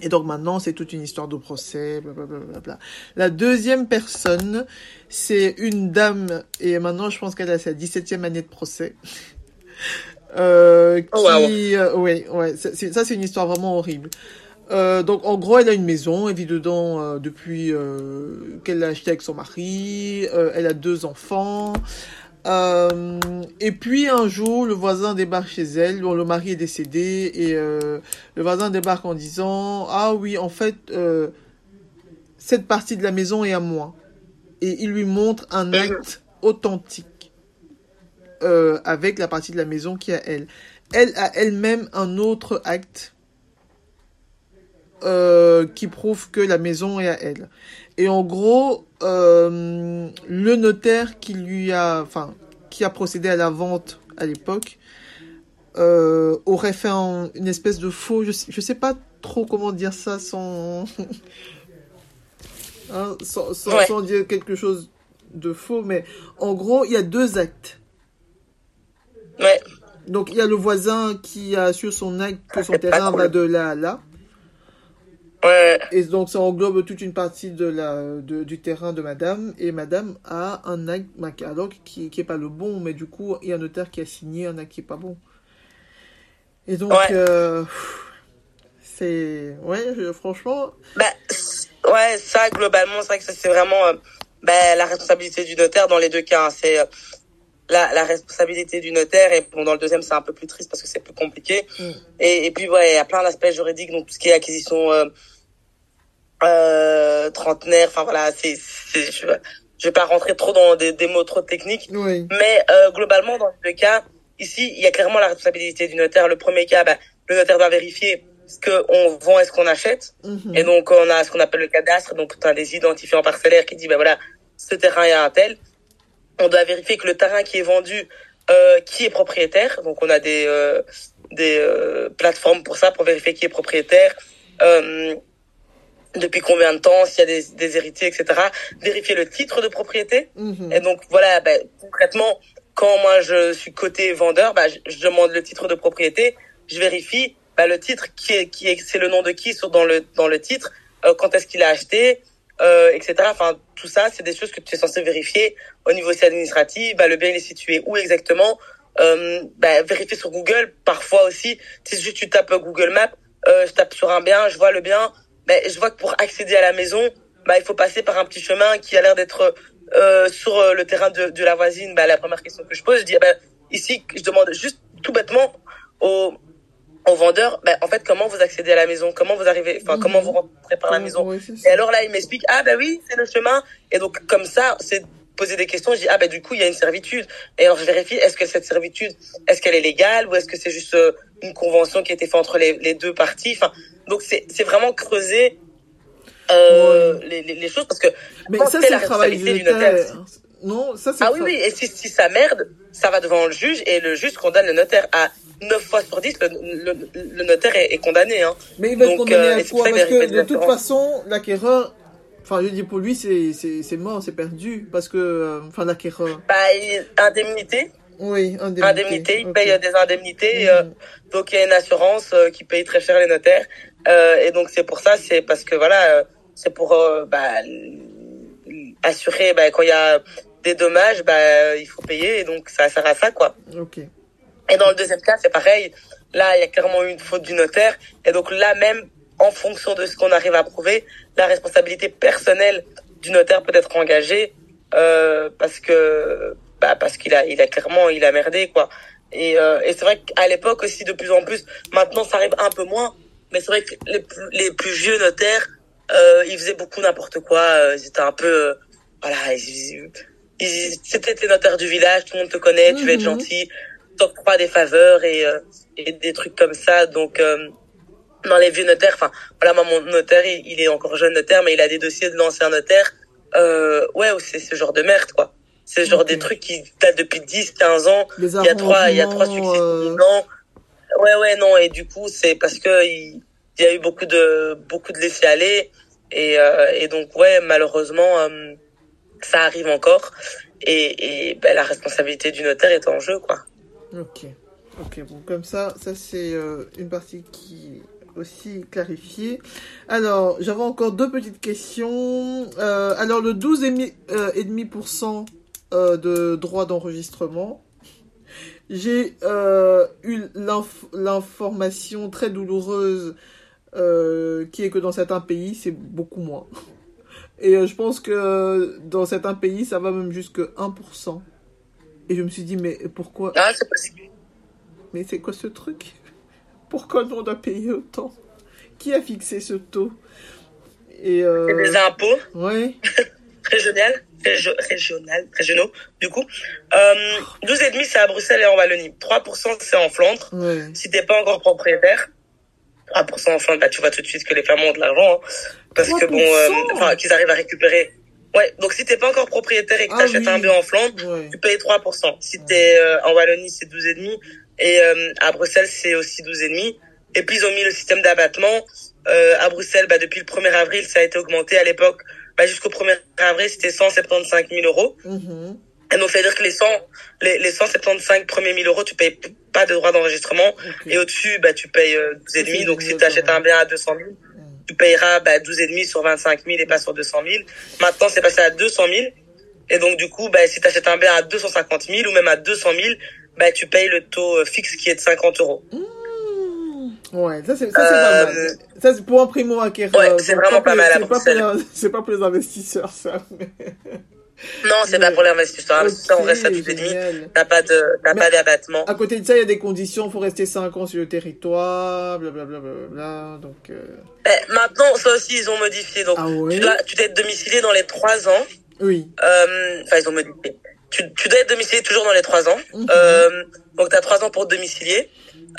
Et donc maintenant, c'est toute une histoire de procès, blablabla. La deuxième personne, c'est une dame, et maintenant je pense qu'elle a sa 17e année de procès. Euh, qui, oh, wow. euh, ouais, ouais, ça c'est une histoire vraiment horrible. Euh, donc en gros, elle a une maison, elle vit dedans euh, depuis euh, qu'elle l'a achetée avec son mari. Euh, elle a deux enfants. Euh, et puis un jour, le voisin débarque chez elle, dont le mari est décédé, et euh, le voisin débarque en disant ah oui, en fait, euh, cette partie de la maison est à moi. Et il lui montre un acte authentique euh, avec la partie de la maison qui est à elle. Elle a elle-même un autre acte euh, qui prouve que la maison est à elle. Et en gros, euh, le notaire qui lui a, enfin, qui a procédé à la vente à l'époque, euh, aurait fait un, une espèce de faux, je, je sais pas trop comment dire ça sans, hein, sans, sans, ouais. sans, dire quelque chose de faux, mais en gros, il y a deux actes. Ouais. Donc il y a le voisin qui a sur son acte que son terrain va de là à là. Ouais. Et donc ça englobe toute une partie de la de, du terrain de madame et madame a un acte alors qui qui est pas le bon mais du coup il y a un notaire qui a signé un acte qui est pas bon. Et donc ouais. euh, c'est ouais je, franchement bah ouais ça globalement c'est vrai que c'est vraiment euh, bah, la responsabilité du notaire dans les deux cas hein. c'est euh, la, la responsabilité du notaire et bon dans le deuxième c'est un peu plus triste parce que c'est plus compliqué mm. et, et puis ouais il y a plein d'aspects juridiques donc tout ce qui est acquisition euh, euh, trentenaire enfin voilà c'est je, je vais pas rentrer trop dans des, des mots trop techniques oui. mais euh, globalement dans les deux cas ici il y a clairement la responsabilité du notaire le premier cas bah, le notaire doit vérifier ce qu'on vend et ce qu'on achète mm -hmm. et donc on a ce qu'on appelle le cadastre donc tu as des identifiants parcellaires qui dit bah voilà ce terrain est un tel on doit vérifier que le terrain qui est vendu, euh, qui est propriétaire. Donc on a des euh, des euh, plateformes pour ça, pour vérifier qui est propriétaire, euh, depuis combien de temps, s'il y a des, des, héritiers, etc. Vérifier le titre de propriété. -hmm. Et donc voilà, ben, concrètement, quand moi je suis côté vendeur, ben, je, je, demande le titre de propriété, je vérifie ben, le titre qui est qui est c'est le nom de qui sur dans le dans le titre, euh, quand est-ce qu'il a acheté? Euh, etc. Enfin, tout ça, c'est des choses que tu es censé vérifier au niveau aussi administratif. Bah, le bien il est situé où exactement? Euh, bah, Vérifier sur Google, parfois aussi. Si juste tu tapes Google Maps, euh, je tape sur un bien, je vois le bien, bah, je vois que pour accéder à la maison, bah, il faut passer par un petit chemin qui a l'air d'être euh, sur le terrain de, de la voisine. Bah, la première question que je pose, je dis, bah, ici, je demande juste tout bêtement au au vendeur, ben, en fait, comment vous accédez à la maison, comment vous arrivez, enfin, comment vous rentrez par la maison? Oui, et alors là, il m'explique, ah ben oui, c'est le chemin. Et donc, comme ça, c'est poser des questions. Je dis, ah ben du coup, il y a une servitude. Et alors, je vérifie, est-ce que cette servitude, est-ce qu'elle est légale ou est-ce que c'est juste euh, une convention qui a été faite entre les, les deux parties? Enfin, donc c'est c'est vraiment creuser euh, les, les, choses parce que mais ça c'est le travail du notaire. Non, ça c'est Ah oui, oui, et si, si ça merde, ça va devant le juge et le juge condamne le notaire à 9 fois sur 10, le, le, le notaire est, est, condamné. Hein. Mais il va être condamné euh, à quoi? Parce que de toute façon, l'acquéreur, enfin je dis pour lui, c'est mort, c'est perdu. Parce que, enfin l'acquéreur. Bah, indemnité. Oui, indemnité. Indemnité, il okay. paye des indemnités. Mmh. Euh, donc il y a une assurance euh, qui paye très cher les notaires. Euh, et donc c'est pour ça, c'est parce que voilà, c'est pour bah, assurer bah, quand il y a des dommages, bah, il faut payer. Et donc ça sert à ça, quoi. Ok. Et dans le deuxième cas, c'est pareil. Là, il y a clairement eu une faute du notaire. Et donc là même, en fonction de ce qu'on arrive à prouver, la responsabilité personnelle du notaire peut être engagée euh, parce que bah, parce qu'il a il a clairement il a merdé quoi. Et, euh, et c'est vrai qu'à l'époque aussi de plus en plus, maintenant ça arrive un peu moins, mais c'est vrai que les plus, les plus vieux notaires, euh, ils faisaient beaucoup n'importe quoi. Euh, ils étaient un peu euh, voilà, ils, ils, c'était les notaires du village, tout le monde te connaît, tu vas être gentil t'octroie des faveurs et, euh, et des trucs comme ça. Donc, euh, dans les vieux notaires, enfin, voilà, moi, mon notaire, il, il, est encore jeune notaire, mais il a des dossiers de l'ancien notaire. Euh, ouais, c'est ce genre de merde, quoi. C'est genre des trucs qui datent depuis 10, 15 ans. il y a trois, il y a trois succès euh... Ouais, ouais, non. Et du coup, c'est parce que il, y a eu beaucoup de, beaucoup de laisser aller. Et, euh, et donc, ouais, malheureusement, ça arrive encore. Et, et ben, la responsabilité du notaire est en jeu, quoi. Ok. Ok, bon, comme ça, ça c'est euh, une partie qui est aussi clarifiée. Alors, j'avais encore deux petites questions. Euh, alors, le 12,5% euh, de droits d'enregistrement. J'ai eu l'information très douloureuse qui est que dans certains pays, c'est beaucoup moins. Et je pense que dans certains pays, ça va même jusqu'à 1%. Et je me suis dit, mais pourquoi Ah, c'est possible. Mais c'est quoi ce truc? Pourquoi on doit payer autant? Qui a fixé ce taux? Et euh... Des impôts. Ouais. régional, régional, régionaux, du coup. Euh, 12,5 c'est à Bruxelles et en Wallonie. 3% c'est en Flandre. Ouais. Si t'es pas encore propriétaire. 3% en Flandre, bah, tu vois tout de suite que les femmes ont de l'argent. Hein, parce que bon, euh, enfin, qu'ils arrivent à récupérer. Ouais, donc si t'es pas encore propriétaire et que t'achètes ah, oui. un bien en Flandre, ouais. tu payes 3%. Si t'es euh, en Wallonie, c'est 12,5. Et euh, à Bruxelles, c'est aussi 12,5. Et puis, ils ont mis le système d'abattement. Euh, à Bruxelles, bah, depuis le 1er avril, ça a été augmenté. À l'époque, bah, jusqu'au 1er avril, c'était 175 000 euros. Mm-hmm. Et donc, ça veut dire que les 100, les, les 175 premiers 1000 euros, tu payes pas de droits d'enregistrement. Okay. Et au-dessus, bah, tu payes euh, 12,5. Donc, si tu achètes un bien à 200 000, tu payeras bah, 12,5 sur 25 000 et pas sur 200 000. Maintenant, c'est passé à 200 000. Et donc, du coup, bah, si tu achètes un bien à 250 000 ou même à 200 000, bah, tu payes le taux fixe qui est de 50 euros. Mmh. Ouais, ça c'est, ça, c'est pas mal. Ça c'est pour un primo acquéreur. Ouais, c'est vraiment pas, mal à Bruxelles. C'est pas pour les investisseurs, ça. Mais... Non, c'est pas pour les investisseurs. Okay, ça, on reste à 12 et demi. T'as pas de, t'as pas d'abattement. À côté de ça, il y a des conditions. Faut rester 5 ans sur le territoire, blablabla, bla, bla, bla, donc, euh... eh, maintenant, ça aussi, ils ont modifié. Donc, ah ouais? tu dois, tu dois être domicilié dans les 3 ans. Oui. Euh, enfin, ils ont modifié. Tu, tu dois être domicilié toujours dans les 3 ans. Mhm. Euh, donc, t'as 3 ans pour te domicilier.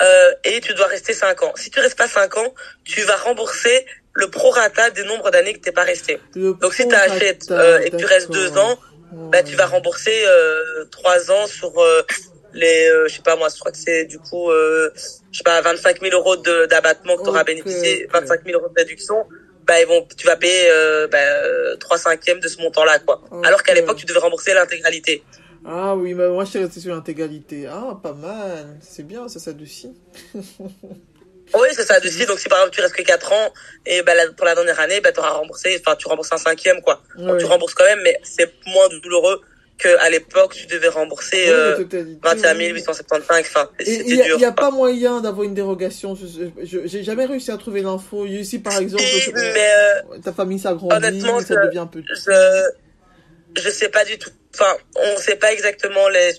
Euh, et tu dois rester 5 ans. Si tu restes pas 5 ans, tu vas rembourser le prorata des nombres d'années que t'es pas resté. Le Donc si tu achètes euh, et que tu restes deux ans, bah tu vas rembourser euh, trois ans sur euh, les, euh, je sais pas moi, je crois que c'est du coup, euh, je sais pas, 25 000 euros d'abattement que tu auras Okay, bénéficié, ok. 25 000 euros de déduction. Bah ils vont, tu vas payer euh, bah, trois cinquièmes de ce montant-là quoi. Alors qu'à l'époque tu devais rembourser l'intégralité. Ah oui, mais moi je suis resté sur l'intégralité. Ah, pas mal. C'est bien, ça s'adoucit. Oui, c'est ça dessus. Donc si par exemple tu restes que 4 ans et bah, la- pour la dernière année, bah, tu auras remboursé, enfin tu rembourses un cinquième quoi. Donc tu rembourses quand même, mais c'est moins douloureux qu'à l'époque tu devais rembourser la euh, totalité. 21 875. Enfin, il n'y a, pas moyen d'avoir une dérogation. Je- J'ai jamais réussi à trouver l'info. Ici, par exemple, Si, mais euh, ta famille s'agrandit, honnêtement, ça je- devient un peu. je je sais pas du tout. Enfin, on sait pas exactement les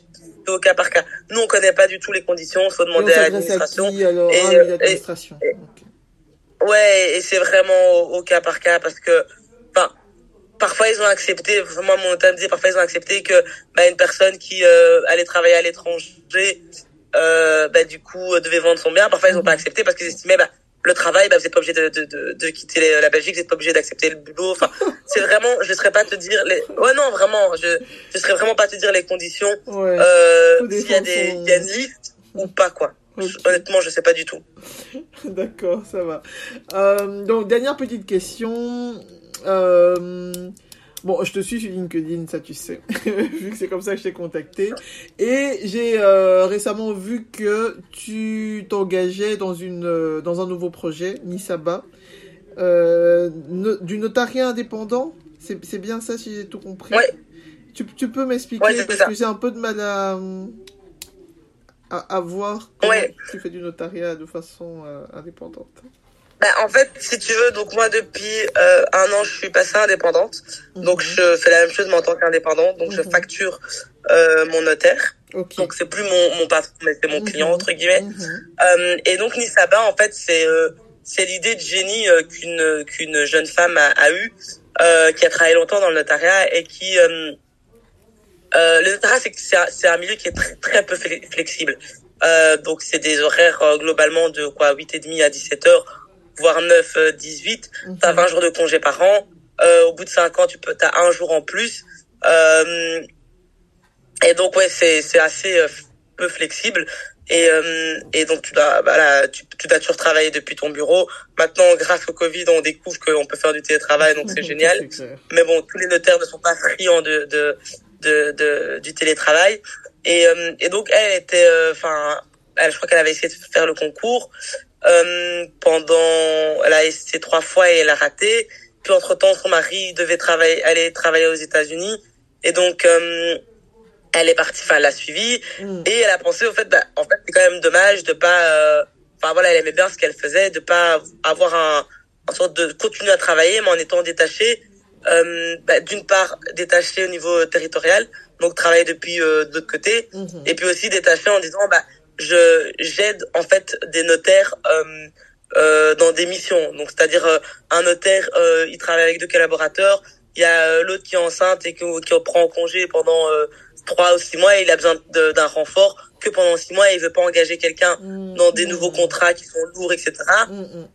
au cas par cas. Nous, on connaît pas du tout les conditions. Faut Et demander à l'administration. Et, Ah euh, oui, l'administration. et- Ok. Ouais, et c'est vraiment au, au cas par cas parce que, enfin, parfois ils ont accepté. Moi, mon notaire me dit parfois ils ont accepté que bah, une personne qui euh, allait travailler à l'étranger, euh, bah, du coup, devait vendre son bien. Parfois ils ont pas accepté parce qu'ils estimaient bah, le travail, bah, vous êtes pas obligé de, de, de, de quitter la Belgique, vous êtes pas obligé d'accepter le boulot. Enfin, c'est vraiment, je serais pas te dire les. Ouais, non, vraiment, je je serais vraiment pas te dire les conditions. Ouais. Euh, s'il y a des, y a une liste ou pas quoi. Honnêtement, je sais pas du tout. D'accord, ça va. Euh, donc, dernière petite question. Euh, bon, je te suis sur LinkedIn, ça tu sais, vu que c'est comme ça que je t'ai contacté. Et j'ai euh, récemment vu que tu t'engageais dans une euh, dans un nouveau projet, Nisaba, euh, no- du notariat indépendant. C'est bien ça, si j'ai tout compris? Ouais. Tu, tu peux m'expliquer? Ouais, parce ça. que j'ai un peu de mal à à, à voir comment Ouais. tu fais du notariat de façon euh, indépendante. Bah, en fait, si tu veux, donc moi depuis euh, un an, je suis passée indépendante. Donc Mhm. je fais la même chose mais en tant qu'indépendante. Donc je Mhm. facture euh, mon notaire. Ok. Donc c'est plus mon, mon patron, mais c'est mon Mhm. client entre guillemets. Mhm. Euh, et donc Nisaba, en fait, c'est euh, c'est l'idée de génie euh, qu'une qu'une jeune femme a, a eu, euh, qui a travaillé longtemps dans le notariat et qui euh, euh, le notariat, c'est c'est un, c'est un milieu qui est très très peu fle- flexible. Euh, donc c'est des horaires euh, globalement de quoi 8 et demi à 17 heures, voire 9 euh, 18. T'as Mhm. 20 jours de congé par an. Euh, au bout de 5 ans, tu peux, t'as un jour en plus. Euh, Et donc ouais, c'est c'est assez peu flexible. Et, euh, et donc tu dois, voilà, tu, tu dois toujours travailler depuis ton bureau. Maintenant, grâce au Covid, on découvre qu'on peut faire du télétravail, donc c'est génial. Mais bon, tous les notaires ne sont pas friands de, de, de, de du télétravail. Et, euh, et donc elle était, euh, enfin, elle, je crois qu'elle avait essayé de faire le concours euh, pendant, elle a essayé trois fois et elle a raté. Puis entre temps, son mari devait travailler, aller travailler aux États-Unis. Et donc, euh, elle est partie, enfin, elle l'a suivi mm. et elle a pensé au fait, bah, en fait, c'est quand même dommage de pas, euh, enfin voilà, elle aimait bien ce qu'elle faisait, de pas avoir un, en sorte de continuer à travailler, mais en étant détachée, euh, bah, d'une part détachée au niveau territorial, donc travailler depuis euh, de l'autre côté, mm-hmm. et puis aussi détachée en disant, bah, je j'aide en fait des notaires. Euh, euh, dans des missions. Donc, c'est-à-dire un notaire, il travaille avec deux collaborateurs. Il y a l'autre qui est enceinte et qui, qui prend en congé pendant trois ou six mois et il a besoin d'un renfort que pendant six mois et il veut pas engager quelqu'un mmh. dans des nouveaux contrats qui sont lourds, etc. Mmh, mmh.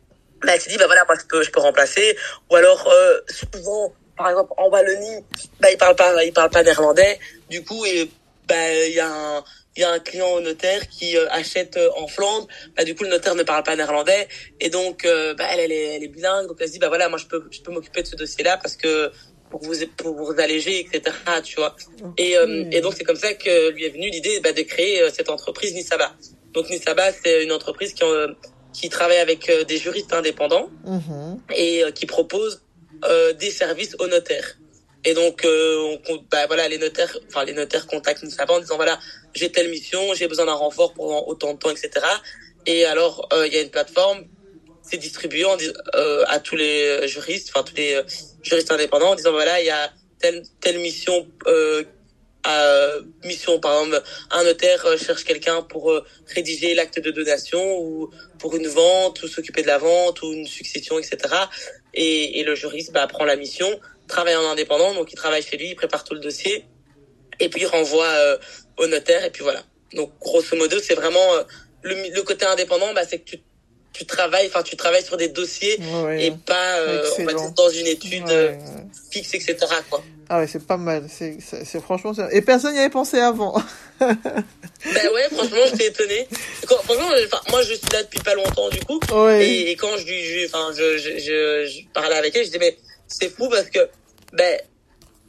Bah, il s'est dit, bah voilà, moi je peux, je peux remplacer. Ou alors, euh, souvent, par exemple, en Wallonie, bah, il parle pas, il parle pas néerlandais. Du coup, et, bah, il y a un, il y a un client au notaire qui euh, achète euh, en Flandre, bah du coup le notaire ne parle pas néerlandais. Et donc euh, bah, elle, elle est, elle est bilingue. Donc elle se dit bah voilà moi je peux je peux m'occuper de ce dossier là parce que pour vous pour vous alléger etc tu vois. Et euh, et donc c'est comme ça que lui est venue l'idée bah, de créer euh, cette entreprise Nisaba donc Nisaba c'est une entreprise qui euh, qui travaille avec des juristes indépendants mm-hmm. et qui propose des services aux notaires et donc on bah, voilà les notaires enfin les notaires contactent Nisaba en disant voilà j'ai telle mission j'ai besoin d'un renfort pour autant de temps etc et alors il y a une plateforme c'est distribué euh, à tous les juristes, enfin tous les euh, juristes indépendants en disant voilà il y a telle telle mission euh, à, mission par exemple un notaire euh, cherche quelqu'un pour euh, rédiger l'acte de donation ou pour une vente ou s'occuper de la vente ou une succession etc et, et le juriste bah, prend la mission travaille en indépendant donc il travaille chez lui il prépare tout le dossier et puis il renvoie au notaire et puis voilà donc grosso modo c'est vraiment le, le côté indépendant bah, c'est que tu tu travailles, enfin tu travailles sur des dossiers et pas euh, on va dire, dans une étude euh, fixe, etc. Quoi. Ah ouais, c'est pas mal. C'est, c'est, franchement, et personne n'y avait pensé avant. ben ouais, franchement, j'étais étonné. franchement, enfin, moi, je suis là depuis pas longtemps, du coup. Et, et, quand je lui, enfin, je, je, je, je, parlais avec elle, je disais, mais c'est fou parce que, ben,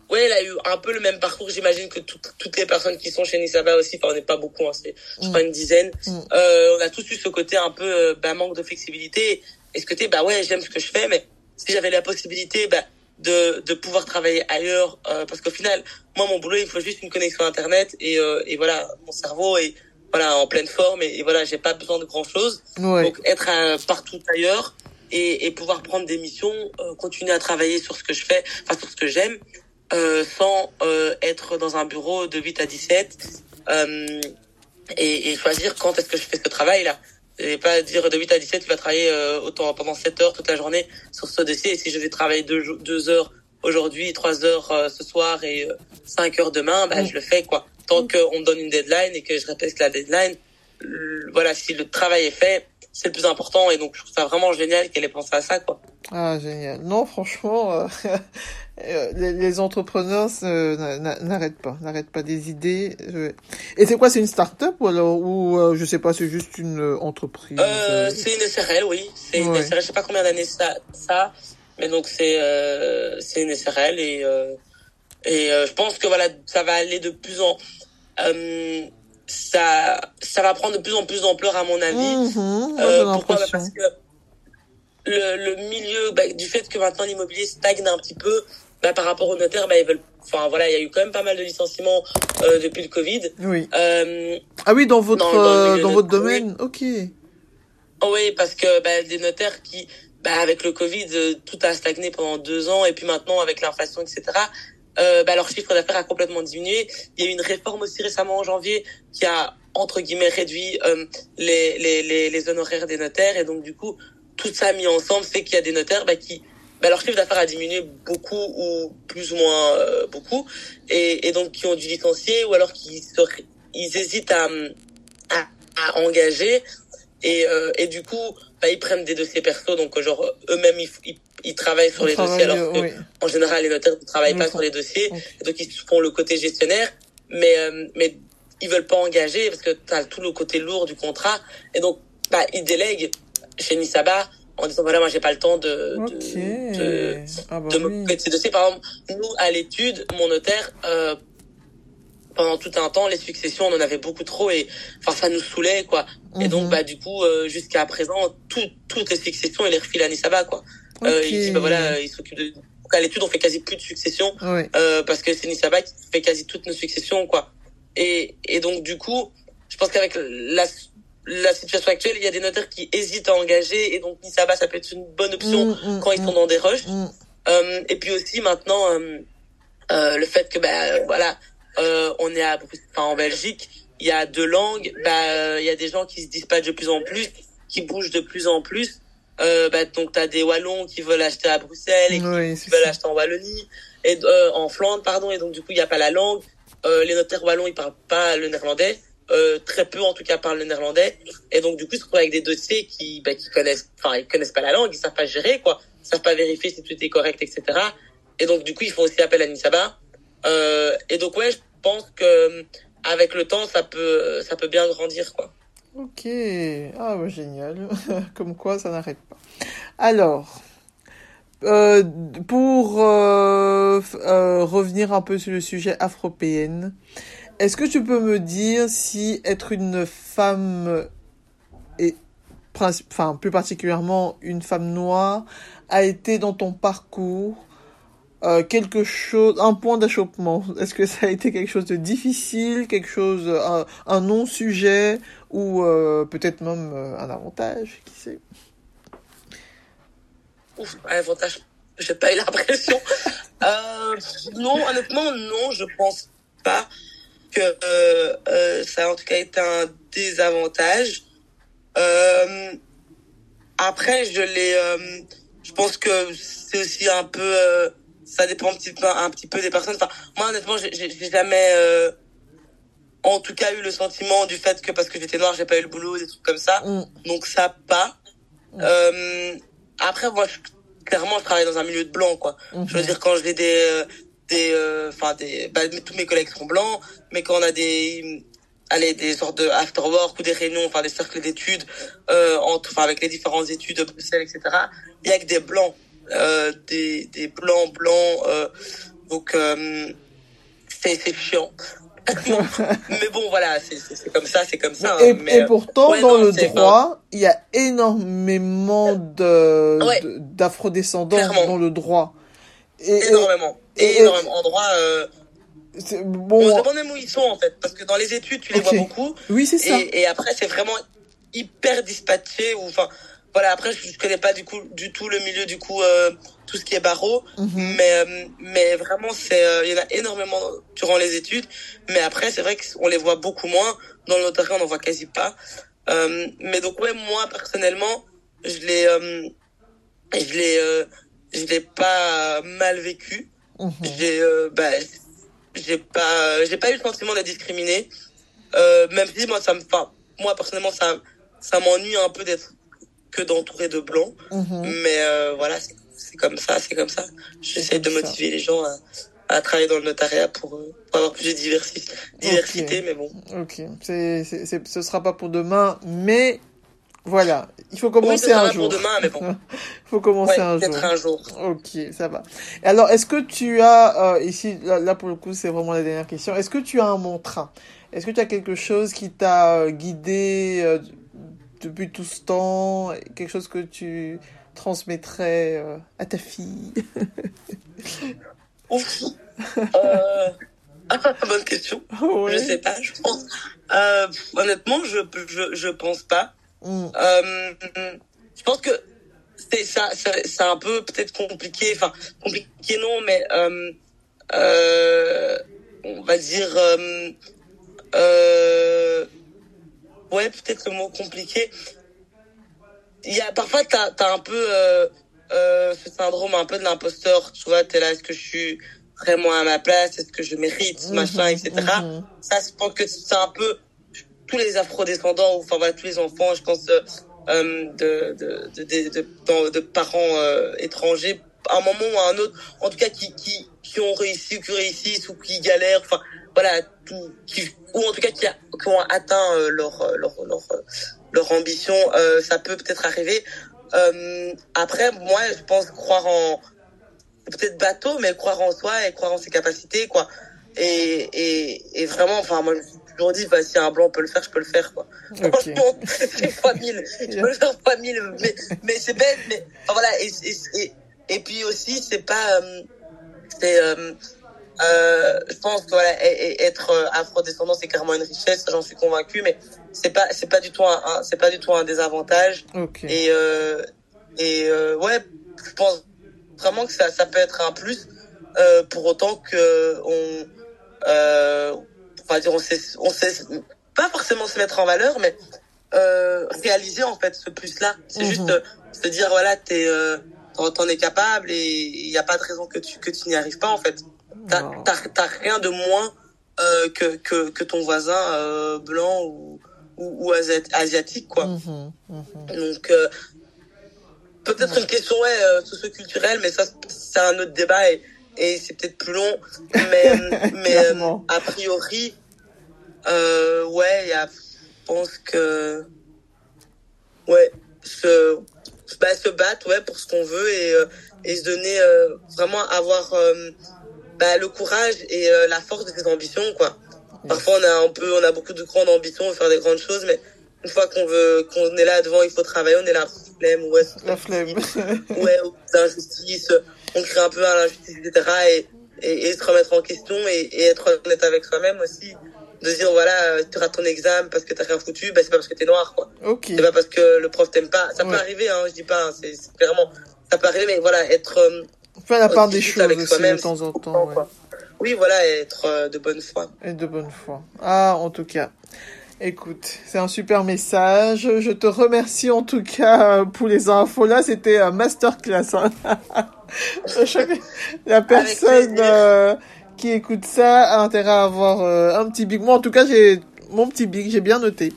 ouais, elle a eu un peu le même parcours, j'imagine, que toutes les personnes qui sont chez Nisaba aussi. Enfin, on n'est pas beaucoup, hein, c'est, je crois, une dizaine. Mm. Euh, on a tous eu ce côté un peu, euh, bah, manque de flexibilité. Et ce côté, bah ouais, j'aime ce que je fais, mais si j'avais la possibilité, bah, de, de pouvoir travailler ailleurs, euh, parce qu'au final, moi, mon boulot, il faut juste une connexion Internet et, euh, et voilà, mon cerveau est, voilà, en pleine forme et, voilà, j'ai pas besoin de grand chose. Donc, être partout ailleurs, et, et, pouvoir prendre des missions, euh, continuer à travailler sur ce que je fais, enfin sur ce que j'aime, euh, sans euh, être dans un bureau de 8 à 17 euh, et, et, choisir quand est-ce que je fais ce travail-là. Et pas dire de 8 à 17, tu vas travailler euh, autant pendant 7 heures toute la journée sur ce dossier. Et si je vais travailler 2 deux, heures aujourd'hui, 3 heures ce soir et 5 heures demain, bah, je le fais quoi. Tant qu'on me donne une deadline et que je respecte la deadline, voilà, si le travail est fait, c'est le plus important. Et donc, je trouve ça vraiment génial qu'elle ait pensé à ça, quoi. Ah, génial. Non, franchement, euh, euh les, les, entrepreneurs n'arrêtent pas, n'arrêtent pas des idées. Et c'est quoi, c'est une start-up ou alors, ou euh, je sais pas, c'est juste une euh, entreprise euh, C'est une SRL, oui. C'est une SRL, je sais pas combien d'années ça, ça, mais donc c'est c'est une SRL et et je pense que voilà, ça va aller de plus en ça, ça va prendre de plus en plus d'ampleur à mon avis. Mmh, euh, pourquoi? Bah, Parce que le, le milieu, bah, du fait que maintenant l'immobilier stagne un petit peu, bah, par rapport aux notaires, bah, ils veulent. Enfin voilà, il y a eu quand même pas mal de licenciements euh, depuis le Covid. Oui. Euh, ah oui, dans votre dans, dans votre domaine, ok. Oh oui, parce que bah, des notaires qui, bah, avec le Covid, euh, tout a stagné pendant deux ans, et puis maintenant avec l'inflation, etc euh, bah, leur chiffre d'affaires a complètement diminué. Il y a eu une réforme aussi récemment en janvier qui a entre guillemets réduit euh, les, les, les, les, honoraires des notaires. Et donc du coup tout ça mis ensemble fait qu'il y a des notaires bah, qui bah, leur chiffre d'affaires a diminué beaucoup ou plus ou moins euh, beaucoup. Et, et donc qui ont dû licencier ou alors qui ils hésitent à, à, à engager. Et, euh, et du coup bah, ils prennent des dossiers perso donc genre eux-mêmes ils, ils travaillent sur les dossiers alors que en général les notaires ne travaillent pas sur les dossiers. Donc ils font le côté gestionnaire mais mais ils veulent pas engager parce que tu as tout le côté lourd du contrat. Et donc bah ils délèguent chez Nisaba en disant voilà moi j'ai pas le temps de de, de, ah bah de ces dossiers. Par exemple nous à l'étude mon notaire euh, pendant tout un temps les successions on en avait beaucoup trop et enfin ça nous saoulait quoi et donc mhm. bah du coup euh, jusqu'à présent tout, toutes les successions il les refile à Nisaba quoi euh, il dit bah voilà il s'occupe de à l'étude on fait quasi plus de successions euh, parce que c'est Nisaba qui fait quasi toutes nos successions quoi et et donc du coup je pense qu'avec la la situation actuelle, il y a des notaires qui hésitent à engager et donc Nisaba, ça peut être une bonne option mm, mm, quand ils sont mm. dans des rushs. Euh, et puis aussi maintenant, euh, euh, le fait que bah voilà, euh, on est à, enfin, en Belgique, il y a deux langues, bah il y a des gens qui se dispatchent de plus en plus, qui bougent de plus en plus. Euh, bah, donc t'as des wallons qui veulent acheter à Bruxelles et qui, veulent acheter en Wallonie et en Flandre pardon. Et donc du coup il y a pas la langue. les notaires wallons ils parlent pas le néerlandais. Euh, très peu en tout cas parlent le néerlandais. Et donc du coup ils se retrouvent avec des dossiers qui bah, qui connaissent enfin ils connaissent pas la langue ils savent pas gérer quoi. Ils savent pas vérifier si tout est correct etc et donc du coup ils font aussi appel à Nisaba euh, et donc ouais pense que avec le temps ça peut ça peut bien grandir quoi. Ok. Ah génial. Comme quoi ça n'arrête pas. Alors euh, pour euh, euh, revenir un peu sur le sujet afropéenne, est-ce que tu peux me dire si être une femme et enfin plus particulièrement une femme noire a été dans ton parcours euh, quelque chose, un point d'achoppement Est-ce que ça a été quelque chose de difficile, quelque chose, un, non-sujet ou euh, peut-être même euh, un avantage, qui sait? Ouf, un avantage, j'ai pas eu l'impression. non, honnêtement, non, je pense pas que euh, euh, ça a en tout cas été un désavantage. Euh, après, je l'ai, je pense que c'est aussi un peu, ça dépend un petit peu, un petit peu des personnes. Enfin, moi honnêtement, j'ai jamais, en tout cas, eu le sentiment du fait que parce que j'étais noire, j'ai pas eu le boulot, des trucs comme ça. Mm. Donc ça pas. Mm. après, moi, clairement, je travaille dans un milieu de blanc, quoi. Je veux mm-hmm. dire, quand j'ai des des euh, enfin des bah, tous mes collègues sont blancs mais quand on a des allez des sortes de after work ou des réunions enfin des cercles d'études euh, enfin avec les différentes études de Bruxelles etc il y a que des blancs euh, des des blancs blancs euh, donc euh, c'est c'est chiant mais bon voilà c'est comme ça c'est comme ça et, hein, mais, et pourtant dans le droit il y a énormément de d'afro-descendants dans le droit et, énormément et, énormément en droit. Euh, bon. On se demande même où ils sont en fait, parce que dans les études tu les vois beaucoup. Oui c'est ça. Et, et après c'est vraiment hyper dispatché ou enfin voilà après je, connais pas du coup du tout le milieu du coup euh, tout ce qui est barreau mhm. mais euh, mais vraiment c'est euh, il y en a énormément durant les études mais après c'est vrai qu'on les voit beaucoup moins dans le notariat on en voit quasi pas mais donc ouais moi personnellement je l'ai je l'ai je l'ai pas mal vécu Mhm. J'ai euh, bah, j'ai pas j'ai pas eu le sentiment d'être discriminé. Euh, même si moi ça me moi personnellement ça ça m'ennuie un peu d'être que d'entourer de blancs. Mhm. Mais euh, voilà, c'est comme ça, c'est comme ça. J'essaie de motiver les gens à, à travailler dans le notariat pour, euh, pour avoir plus de diversité, diversité mais bon. Ok, c'est, c'est, ce sera pas pour demain, mais voilà, il faut commencer un jour. Pour demain, mais bon. il faut commencer un jour. un jour. Ok, ça va. Alors, est-ce que tu as euh, ici là, pour le coup, c'est vraiment la dernière question. Est-ce que tu as un mantra? Est-ce que tu as quelque chose qui t'a euh, guidé euh, depuis tout ce temps Quelque chose que tu transmettrais euh, à ta fille Ouf. euh... bonne question. Ouais. Je sais pas. Je pense. Euh, honnêtement, je, je je pense pas. Mm. Euh, je pense que c'est ça, c'est un peu peut-être compliqué, enfin compliqué non, mais euh, on va dire ouais peut-être le mot compliqué. Il y a parfois t'as as un peu euh, euh, ce syndrome un peu de l'imposteur, tu vois, t'es là, est-ce que je suis vraiment à ma place, est-ce que je mérite, mm-hmm, machin, etc. Mm-hmm. Ça, je pense que c'est un peu tous les afro-descendants, enfin voilà, tous les enfants, je pense, euh, de, de, de, de, de, parents euh, étrangers, à un moment ou à un autre, en tout cas qui, qui, qui ont réussi ou qui réussissent ou qui galèrent, enfin voilà, tout, qui, ou en tout cas qui, qui ont atteint euh, leur, euh, leur, leur, leur ambition, euh, ça peut peut-être arriver. Euh, après, moi, je pense croire en peut-être bateau, mais croire en soi et croire en ses capacités, quoi. Et, et, et vraiment, enfin, moi, je toujours dit, bah, si un blanc peut le faire, je peux le faire, quoi. Okay. Franchement, c'est fois mille. Je peux le faire fois mille, mais, mais c'est bête, mais, enfin, voilà, et, et, et, et puis aussi, c'est pas, euh, c'est, euh, euh, je pense que voilà, être afro-descendant, c'est carrément une richesse, j'en suis convaincu, mais c'est pas, c'est pas du tout un, un c'est pas du tout un désavantage. Okay. Et, euh, et euh, ouais, je pense vraiment que ça, ça peut être un plus, euh, pour autant que on, euh, on va dire, on sait, on sait pas forcément se mettre en valeur, mais euh, réaliser en fait ce plus-là. C'est Mhm. mm -hmm. juste euh, se dire voilà, t'es, euh, t'en es capable et il n'y a pas de raison que tu que tu n'y arrives pas en fait. T'as t'as rien de moins euh, que, que que ton voisin euh, blanc ou ou, ou asi- asiatique quoi. Mhm, mhm. Donc euh, peut-être une question ouais socioculturelle, mais ça c'est un autre débat et, et c'est peut-être plus long. Mais mais a priori ouais, je pense que ouais se bah, se battre ouais pour ce qu'on veut et euh, et se donner euh, vraiment avoir euh, bah, le courage et euh, la force de ses ambitions quoi. Parfois on a un peu on a beaucoup de grandes ambitions, on veut faire des grandes choses, mais une fois qu'on veut qu'on est là devant, il faut travailler, on est là flemme ouais, La flemme. ouais, aux injustices, on crée un peu à l'injustice, etc. Et, et, et se remettre en question et, et être honnête avec soi-même aussi. De dire, voilà, euh, tu rates ton examen parce que t'as rien foutu, bah, c'est pas parce que t'es noir, quoi. ok. C'est pas parce que le prof t'aime pas. Ça peut arriver, hein, je dis pas, hein, c'est clairement, ça peut arriver, mais voilà, être, euh, Faire la part des choses avec aussi de temps en temps. ouais. Oui, voilà, être euh, de bonne foi. Et de bonne foi. Ah, en tout cas. Écoute, c'est un super message. Je te remercie en tout cas euh, pour les infos. Là, c'était un masterclass. hein. La personne qui écoute ça a intérêt à avoir euh, un petit big. Moi, en tout cas, j'ai mon petit big, j'ai bien noté.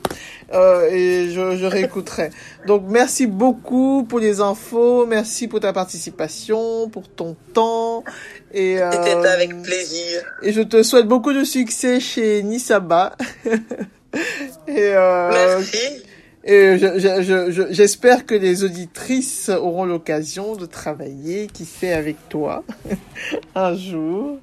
Euh, et je, je réécouterai. Donc, merci beaucoup pour les infos. Merci pour ta participation, pour ton temps. Et, C'était euh, avec plaisir. et je te souhaite beaucoup de succès chez Nisaba. et euh, Merci. et je- je- je- je- j'espère que les auditrices auront l'occasion de travailler, qui sait, avec toi un jour.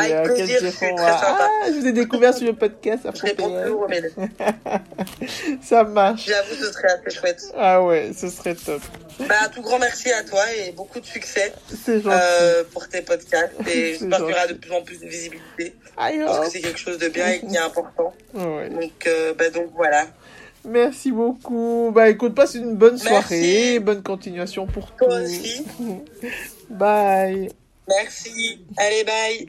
Avec euh, qu'elles plaisir, je suis diront, très sympa. ah, je vous ai découvert sur le podcast Je réponds toujours, Ça marche. j'avoue, ce serait assez chouette. Ah ouais, ce serait top. Bah, un tout grand merci à toi et beaucoup de succès. Euh, pour tes podcasts et j'espère qu'il y aura de plus en plus de visibilité parce que c'est quelque chose de bien et qui est important. Ouais. Donc, euh, bah, donc voilà. Merci beaucoup. Bah écoute, passe une bonne Merci. soirée, bonne continuation pour Toi tout. aussi. Bye. Merci. Allez, bye.